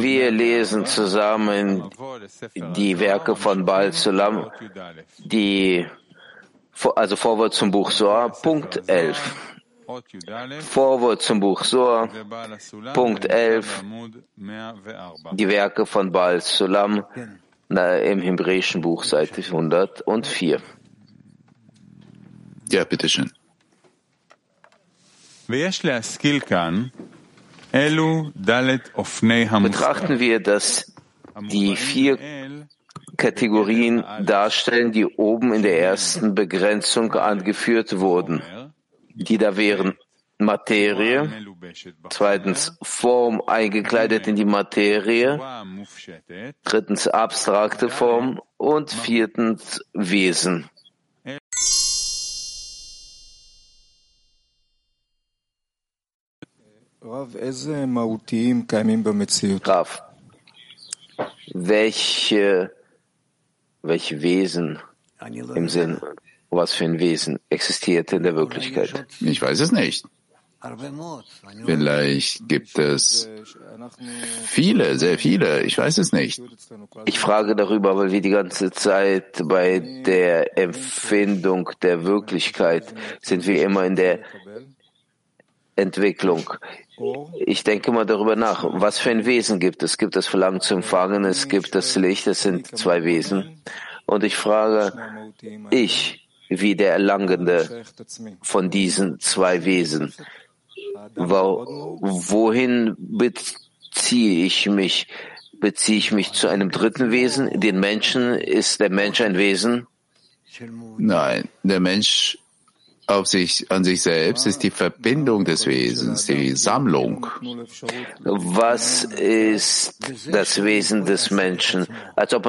wir lesen zusammen die Werke von Baal Sulam, die, also Vorwort zum Buch Soar, Punkt 11. Vorwort zum Buch Soar, Punkt 11, die Werke von Baal Sulam, im hebräischen Buch, Seite 104. Ja, bitteschön. Betrachten wir, dass die vier Kategorien darstellen, die oben in der ersten Begrenzung angeführt wurden. Die da wären Materie, zweitens Form eingekleidet in die Materie, drittens abstrakte Form und viertens Wesen. Rav, welche, welche Wesen im Sinn, was für ein Wesen existiert in der Wirklichkeit? Ich weiß es nicht. Vielleicht gibt es viele, sehr viele. Ich weiß es nicht. Ich frage darüber, weil wir die ganze Zeit bei der Empfindung der Wirklichkeit sind wir immer in der Entwicklung. Ich denke mal darüber nach, was für ein Wesen gibt es? Gibt es Verlangen zu empfangen? Es gibt das Licht, es sind zwei Wesen. Und ich frage, ich, wie der Erlangende von diesen zwei Wesen, wohin beziehe ich mich? Beziehe ich mich zu einem dritten Wesen, den Menschen? Ist der Mensch ein Wesen? Nein, der Mensch auf sich, an sich selbst ist die Verbindung des Wesens, die Sammlung. Was ist das Wesen des Menschen? Als ob,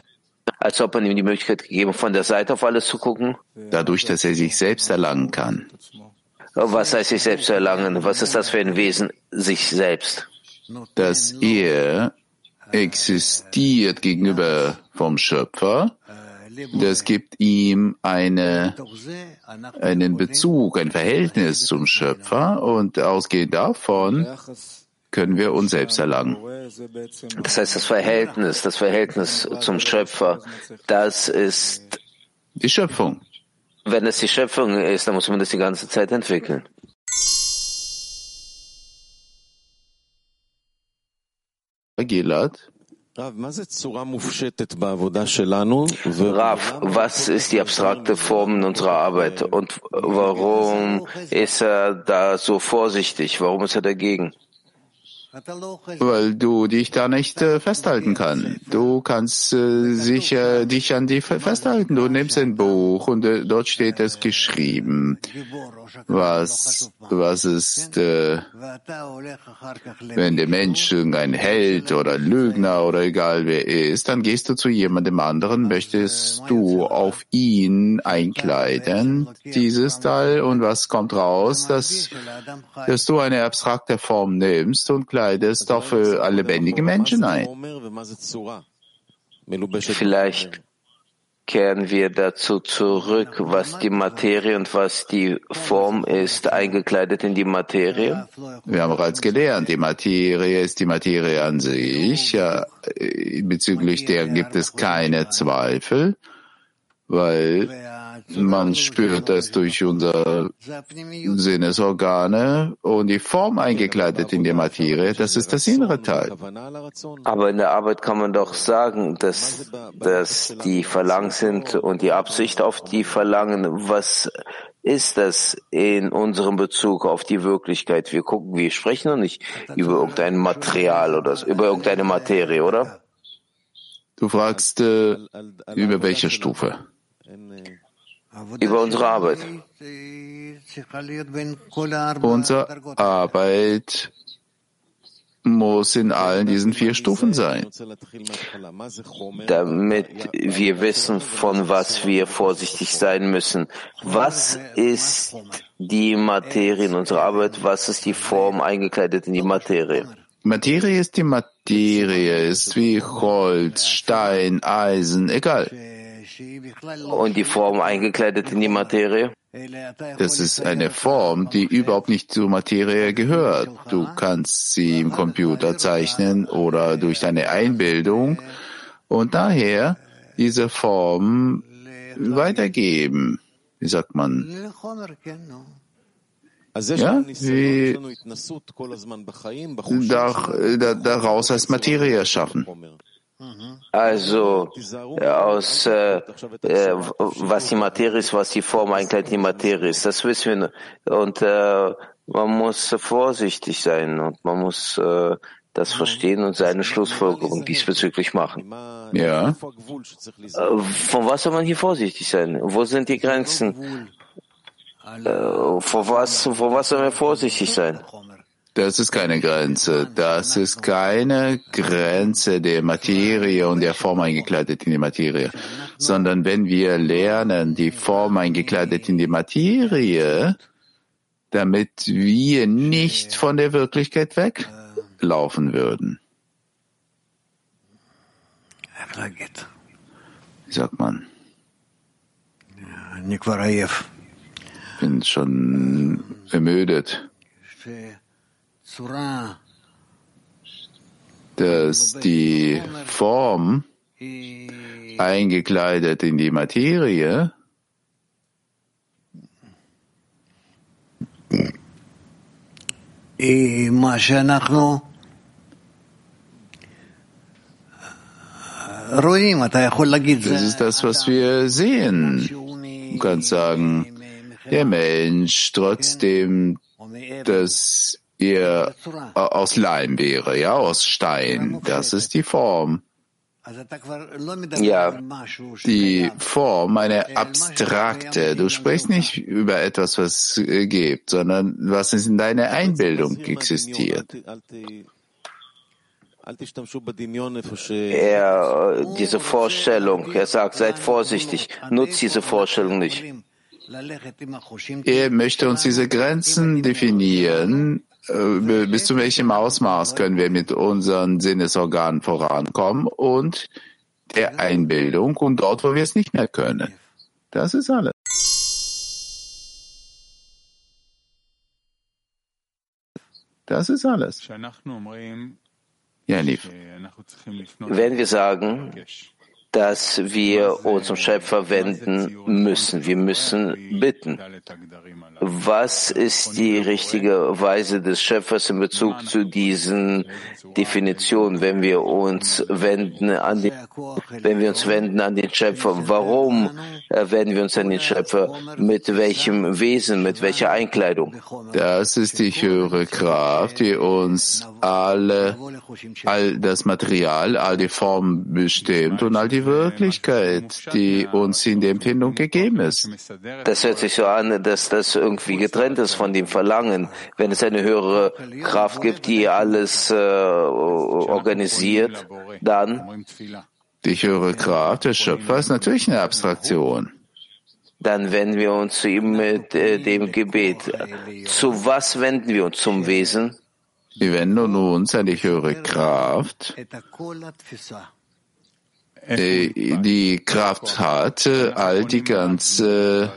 als ob man ihm die Möglichkeit gegeben, von der Seite auf alles zu gucken? Dadurch, dass er sich selbst erlangen kann. Was heißt sich selbst erlangen? Was ist das für ein Wesen, sich selbst? Dass er existiert gegenüber vom Schöpfer. Das gibt ihm eine, einen Bezug, ein Verhältnis zum Schöpfer und ausgehend davon können wir uns selbst erlangen. Das heißt, das Verhältnis, das Verhältnis zum Schöpfer, das ist die Schöpfung. Wenn es die Schöpfung ist, dann muss man das die ganze Zeit entwickeln. Gilad. Rav, was ist die abstrakte Form in unserer Arbeit und warum ist er da so vorsichtig? Warum ist er dagegen? Weil du dich da nicht äh, festhalten kannst. Du kannst äh, sicher dich an die festhalten. Du nimmst ein Buch und äh, dort steht es geschrieben, was, was ist, äh, wenn der Mensch ein Held oder Lügner oder egal wer ist, dann gehst du zu jemandem anderen, möchtest du auf ihn einkleiden, dieses Teil, und was kommt raus, dass, dass du eine abstrakte Form nimmst und kleidest auch für lebendige Menschen ein. Vielleicht kehren wir dazu zurück, was die Materie und was die Form ist, eingekleidet in die Materie? Wir haben bereits gelernt, die Materie ist die Materie an sich. Ja, bezüglich der gibt es keine Zweifel, weil man spürt es durch unsere Sinnesorgane und die Form eingekleidet in die Materie, das ist das innere Teil. Aber in der Arbeit kann man doch sagen, dass, dass die Verlangen sind und die Absicht auf die Verlangen, was ist das in unserem Bezug auf die Wirklichkeit? Wir gucken, wir sprechen noch nicht über irgendein Material oder so, über irgendeine Materie, oder? Du fragst, äh, über welche Stufe? Über unsere Arbeit. Unsere Arbeit muss in allen diesen vier Stufen sein. Damit wir wissen, von was wir vorsichtig sein müssen. Was ist die Materie in unserer Arbeit? Was ist die Form eingekleidet in die Materie? Materie ist die Materie, ist wie Holz, Stein, Eisen, egal und die Form eingekleidet in die Materie? Das ist eine Form, die überhaupt nicht zur Materie gehört. Du kannst sie im Computer zeichnen oder durch deine Einbildung und daher diese Form weitergeben. Wie sagt man? Ja, wie daraus als Materie erschaffen. Also aus äh, äh, was die Materie ist, was die Form eigentlich die Materie ist, das wissen wir. Und äh, man muss vorsichtig sein und man muss äh, das verstehen und seine Schlussfolgerung diesbezüglich machen. Ja. Äh, von was soll man hier vorsichtig sein? Wo sind die Grenzen? Äh, vor was, vor was soll man vorsichtig sein? Das ist keine Grenze. Das ist keine Grenze der Materie und der Form eingekleidet in die Materie, sondern wenn wir lernen, die Form eingekleidet in die Materie, damit wir nicht von der Wirklichkeit weglaufen würden. Wie sagt man? Ich bin schon ermüdet dass die Form eingekleidet in die Materie Das ist das, was wir sehen. Du kannst sagen, der Mensch, trotzdem, dass ihr äh, aus Leim wäre, ja, aus Stein. Das ist die Form. Ja, die Form, eine abstrakte. Du sprichst nicht über etwas, was äh, gibt, sondern was in deiner Einbildung existiert. Er, diese Vorstellung, er sagt, seid vorsichtig, nutzt diese Vorstellung nicht. Er möchte uns diese Grenzen definieren, äh, bis zu welchem Ausmaß können wir mit unseren Sinnesorganen vorankommen und der Einbildung und dort, wo wir es nicht mehr können. Das ist alles. Das ist alles. Wenn wir sagen, dass wir uns zum Schöpfer wenden müssen. Wir müssen bitten. Was ist die richtige Weise des Schöpfers in Bezug zu diesen Definitionen, wenn wir uns wenden an den, wenn wir uns wenden an den Schöpfer? Warum äh, wenden wir uns an den Schöpfer? Mit welchem Wesen, mit welcher Einkleidung? Das ist die höhere Kraft, die uns alle, all das Material, all die Formen bestimmt und all die Wirklichkeit, die uns in der Empfindung gegeben ist. Das hört sich so an, dass das irgendwie getrennt ist von dem Verlangen. Wenn es eine höhere Kraft gibt, die alles äh, organisiert, dann die höhere Kraft des Schöpfers ist natürlich eine Abstraktion. Dann wenden wir uns zu ihm mit äh, dem Gebet. Zu was wenden wir uns? Zum Wesen? Wir wenden uns an die höhere Kraft, die Kraft hat, all die ganze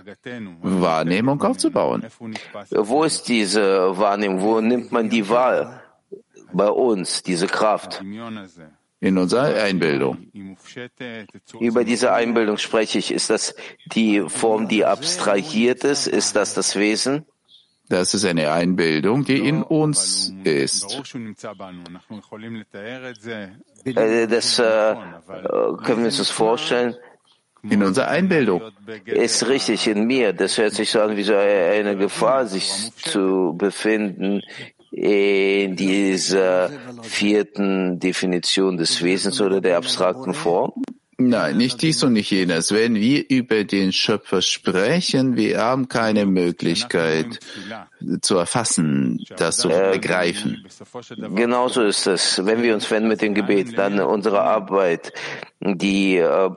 Wahrnehmung aufzubauen. Wo ist diese Wahrnehmung? Wo nimmt man die wahr? Bei uns, diese Kraft. In unserer Einbildung. Über diese Einbildung spreche ich. Ist das die Form, die abstrahiert ist? Ist das das Wesen? Das ist eine Einbildung, die in uns ist. Äh, Das äh, können wir uns das vorstellen. In unserer Einbildung. Ist richtig in mir. Das hört sich so an wie so eine Gefahr, sich zu befinden in dieser vierten Definition des Wesens oder der abstrakten Form. Nein, nicht dies und nicht jenes. Wenn wir über den Schöpfer sprechen, wir haben keine Möglichkeit zu erfassen, das zu begreifen. Genauso ist es. Wenn wir uns wenden mit dem Gebet, dann unsere Arbeit, die äh,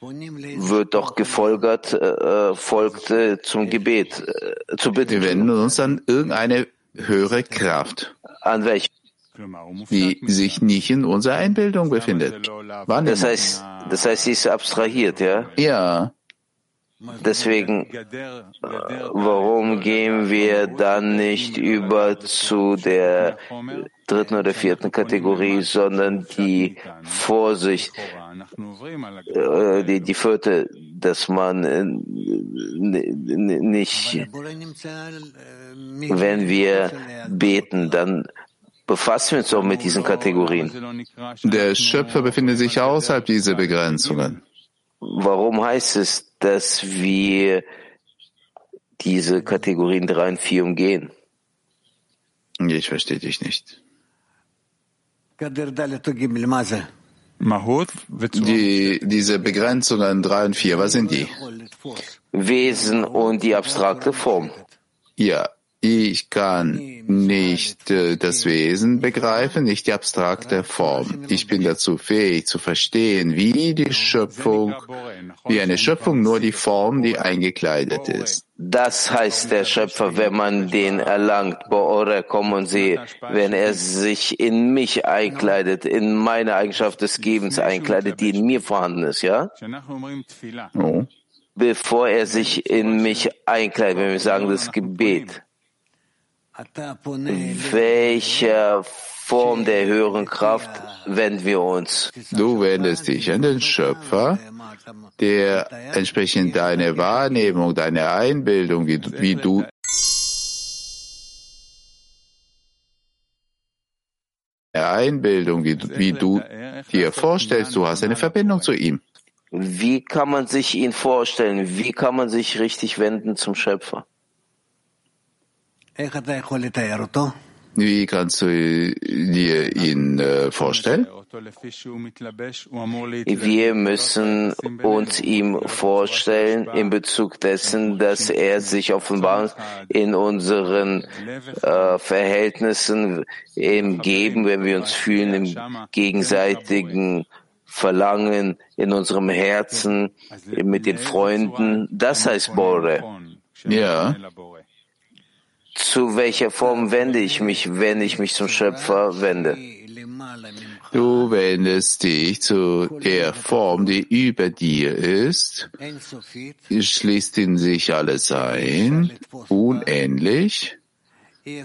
wird doch gefolgert, äh, folgt äh, zum Gebet, äh, zu bitten. Wir wenden uns an irgendeine höhere Kraft. An welche? die sich nicht in unserer Einbildung befindet. Wahrnehmung. Das heißt, das heißt, sie ist abstrahiert, ja? Ja. Deswegen, warum gehen wir dann nicht über zu der dritten oder vierten Kategorie, sondern die Vorsicht, äh, die, die vierte, dass man äh, nicht, wenn wir beten, dann befassen wir uns auch mit diesen Kategorien. Der Schöpfer befindet sich außerhalb dieser Begrenzungen. Warum heißt es, dass wir diese Kategorien 3 und 4 umgehen? Ich verstehe dich nicht. Die, diese Begrenzungen 3 und 4, was sind die? Wesen und die abstrakte Form. Ja, ich kann nicht äh, das Wesen begreifen, nicht die abstrakte Form. Ich bin dazu fähig zu verstehen, wie die Schöpfung, wie eine Schöpfung nur die Form, die eingekleidet ist. Das heißt der Schöpfer, wenn man den erlangt, Boore, kommen Sie, wenn er sich in mich einkleidet, in meine Eigenschaft des Gebens einkleidet, die in mir vorhanden ist, ja? Oh. Bevor er sich in mich einkleidet, wenn wir sagen das Gebet. Welcher Form der höheren Kraft wenden wir uns? Du wendest dich an den Schöpfer, der entsprechend deine Wahrnehmung, deine Einbildung, wie, wie du Einbildung, wie, wie du dir vorstellst, du hast eine Verbindung zu ihm. Wie kann man sich ihn vorstellen? Wie kann man sich richtig wenden zum Schöpfer? Wie kannst du dir ihn äh, vorstellen? Wir müssen uns ihm vorstellen in Bezug dessen, dass er sich offenbart in unseren äh, Verhältnissen, im Geben, wenn wir uns fühlen, im gegenseitigen Verlangen, in unserem Herzen, mit den Freunden. Das heißt Bore. Ja. Zu welcher Form wende ich mich, wenn ich mich zum Schöpfer wende? Du wendest dich zu der Form, die über dir ist, schließt in sich alles ein, unendlich,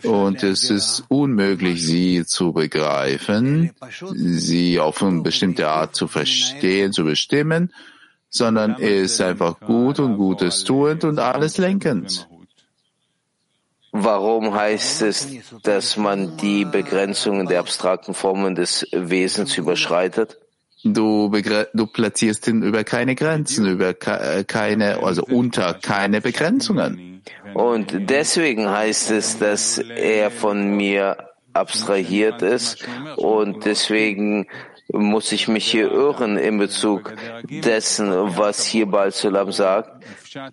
Und es ist unmöglich, sie zu begreifen, sie auf eine bestimmte Art zu verstehen, zu bestimmen, sondern er ist einfach gut und Gutes tuend und alles lenkend. Warum heißt es, dass man die Begrenzungen der abstrakten Formen des Wesens überschreitet? Du, du platzierst ihn über keine Grenzen, über keine, also unter keine Begrenzungen. Und deswegen heißt es, dass er von mir abstrahiert ist und deswegen muss ich mich hier irren in Bezug dessen, was hier Balzulam sagt,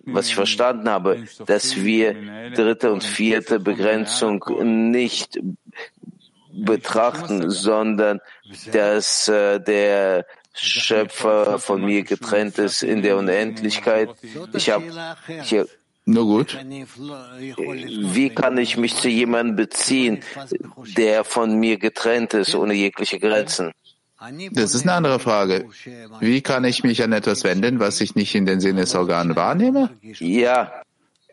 was ich verstanden habe, dass wir dritte und vierte Begrenzung nicht betrachten, sondern dass äh, der Schöpfer von mir getrennt ist in der Unendlichkeit. Ich habe hier nur gut. Wie kann ich mich zu jemandem beziehen, der von mir getrennt ist, ohne jegliche Grenzen? Das ist eine andere Frage. Wie kann ich mich an etwas wenden, was ich nicht in den Sinnesorganen wahrnehme? Ja.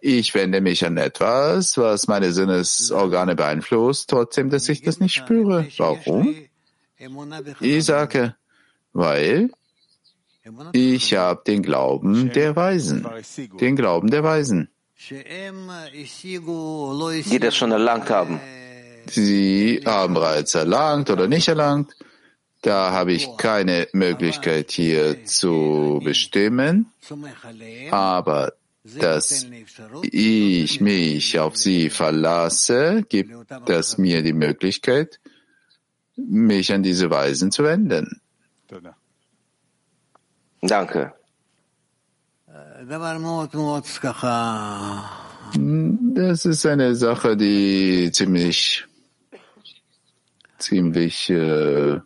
Ich wende mich an etwas, was meine Sinnesorgane beeinflusst, trotzdem, dass ich das nicht spüre. Warum? Ich sage, weil ich habe den Glauben der Weisen. Den Glauben der Weisen. Die das schon erlangt haben. Sie haben bereits erlangt oder nicht erlangt. Da habe ich keine Möglichkeit hier zu bestimmen, aber dass ich mich auf sie verlasse, gibt das mir die Möglichkeit, mich an diese Weisen zu wenden. Danke. Das ist eine Sache, die ziemlich, ziemlich äh,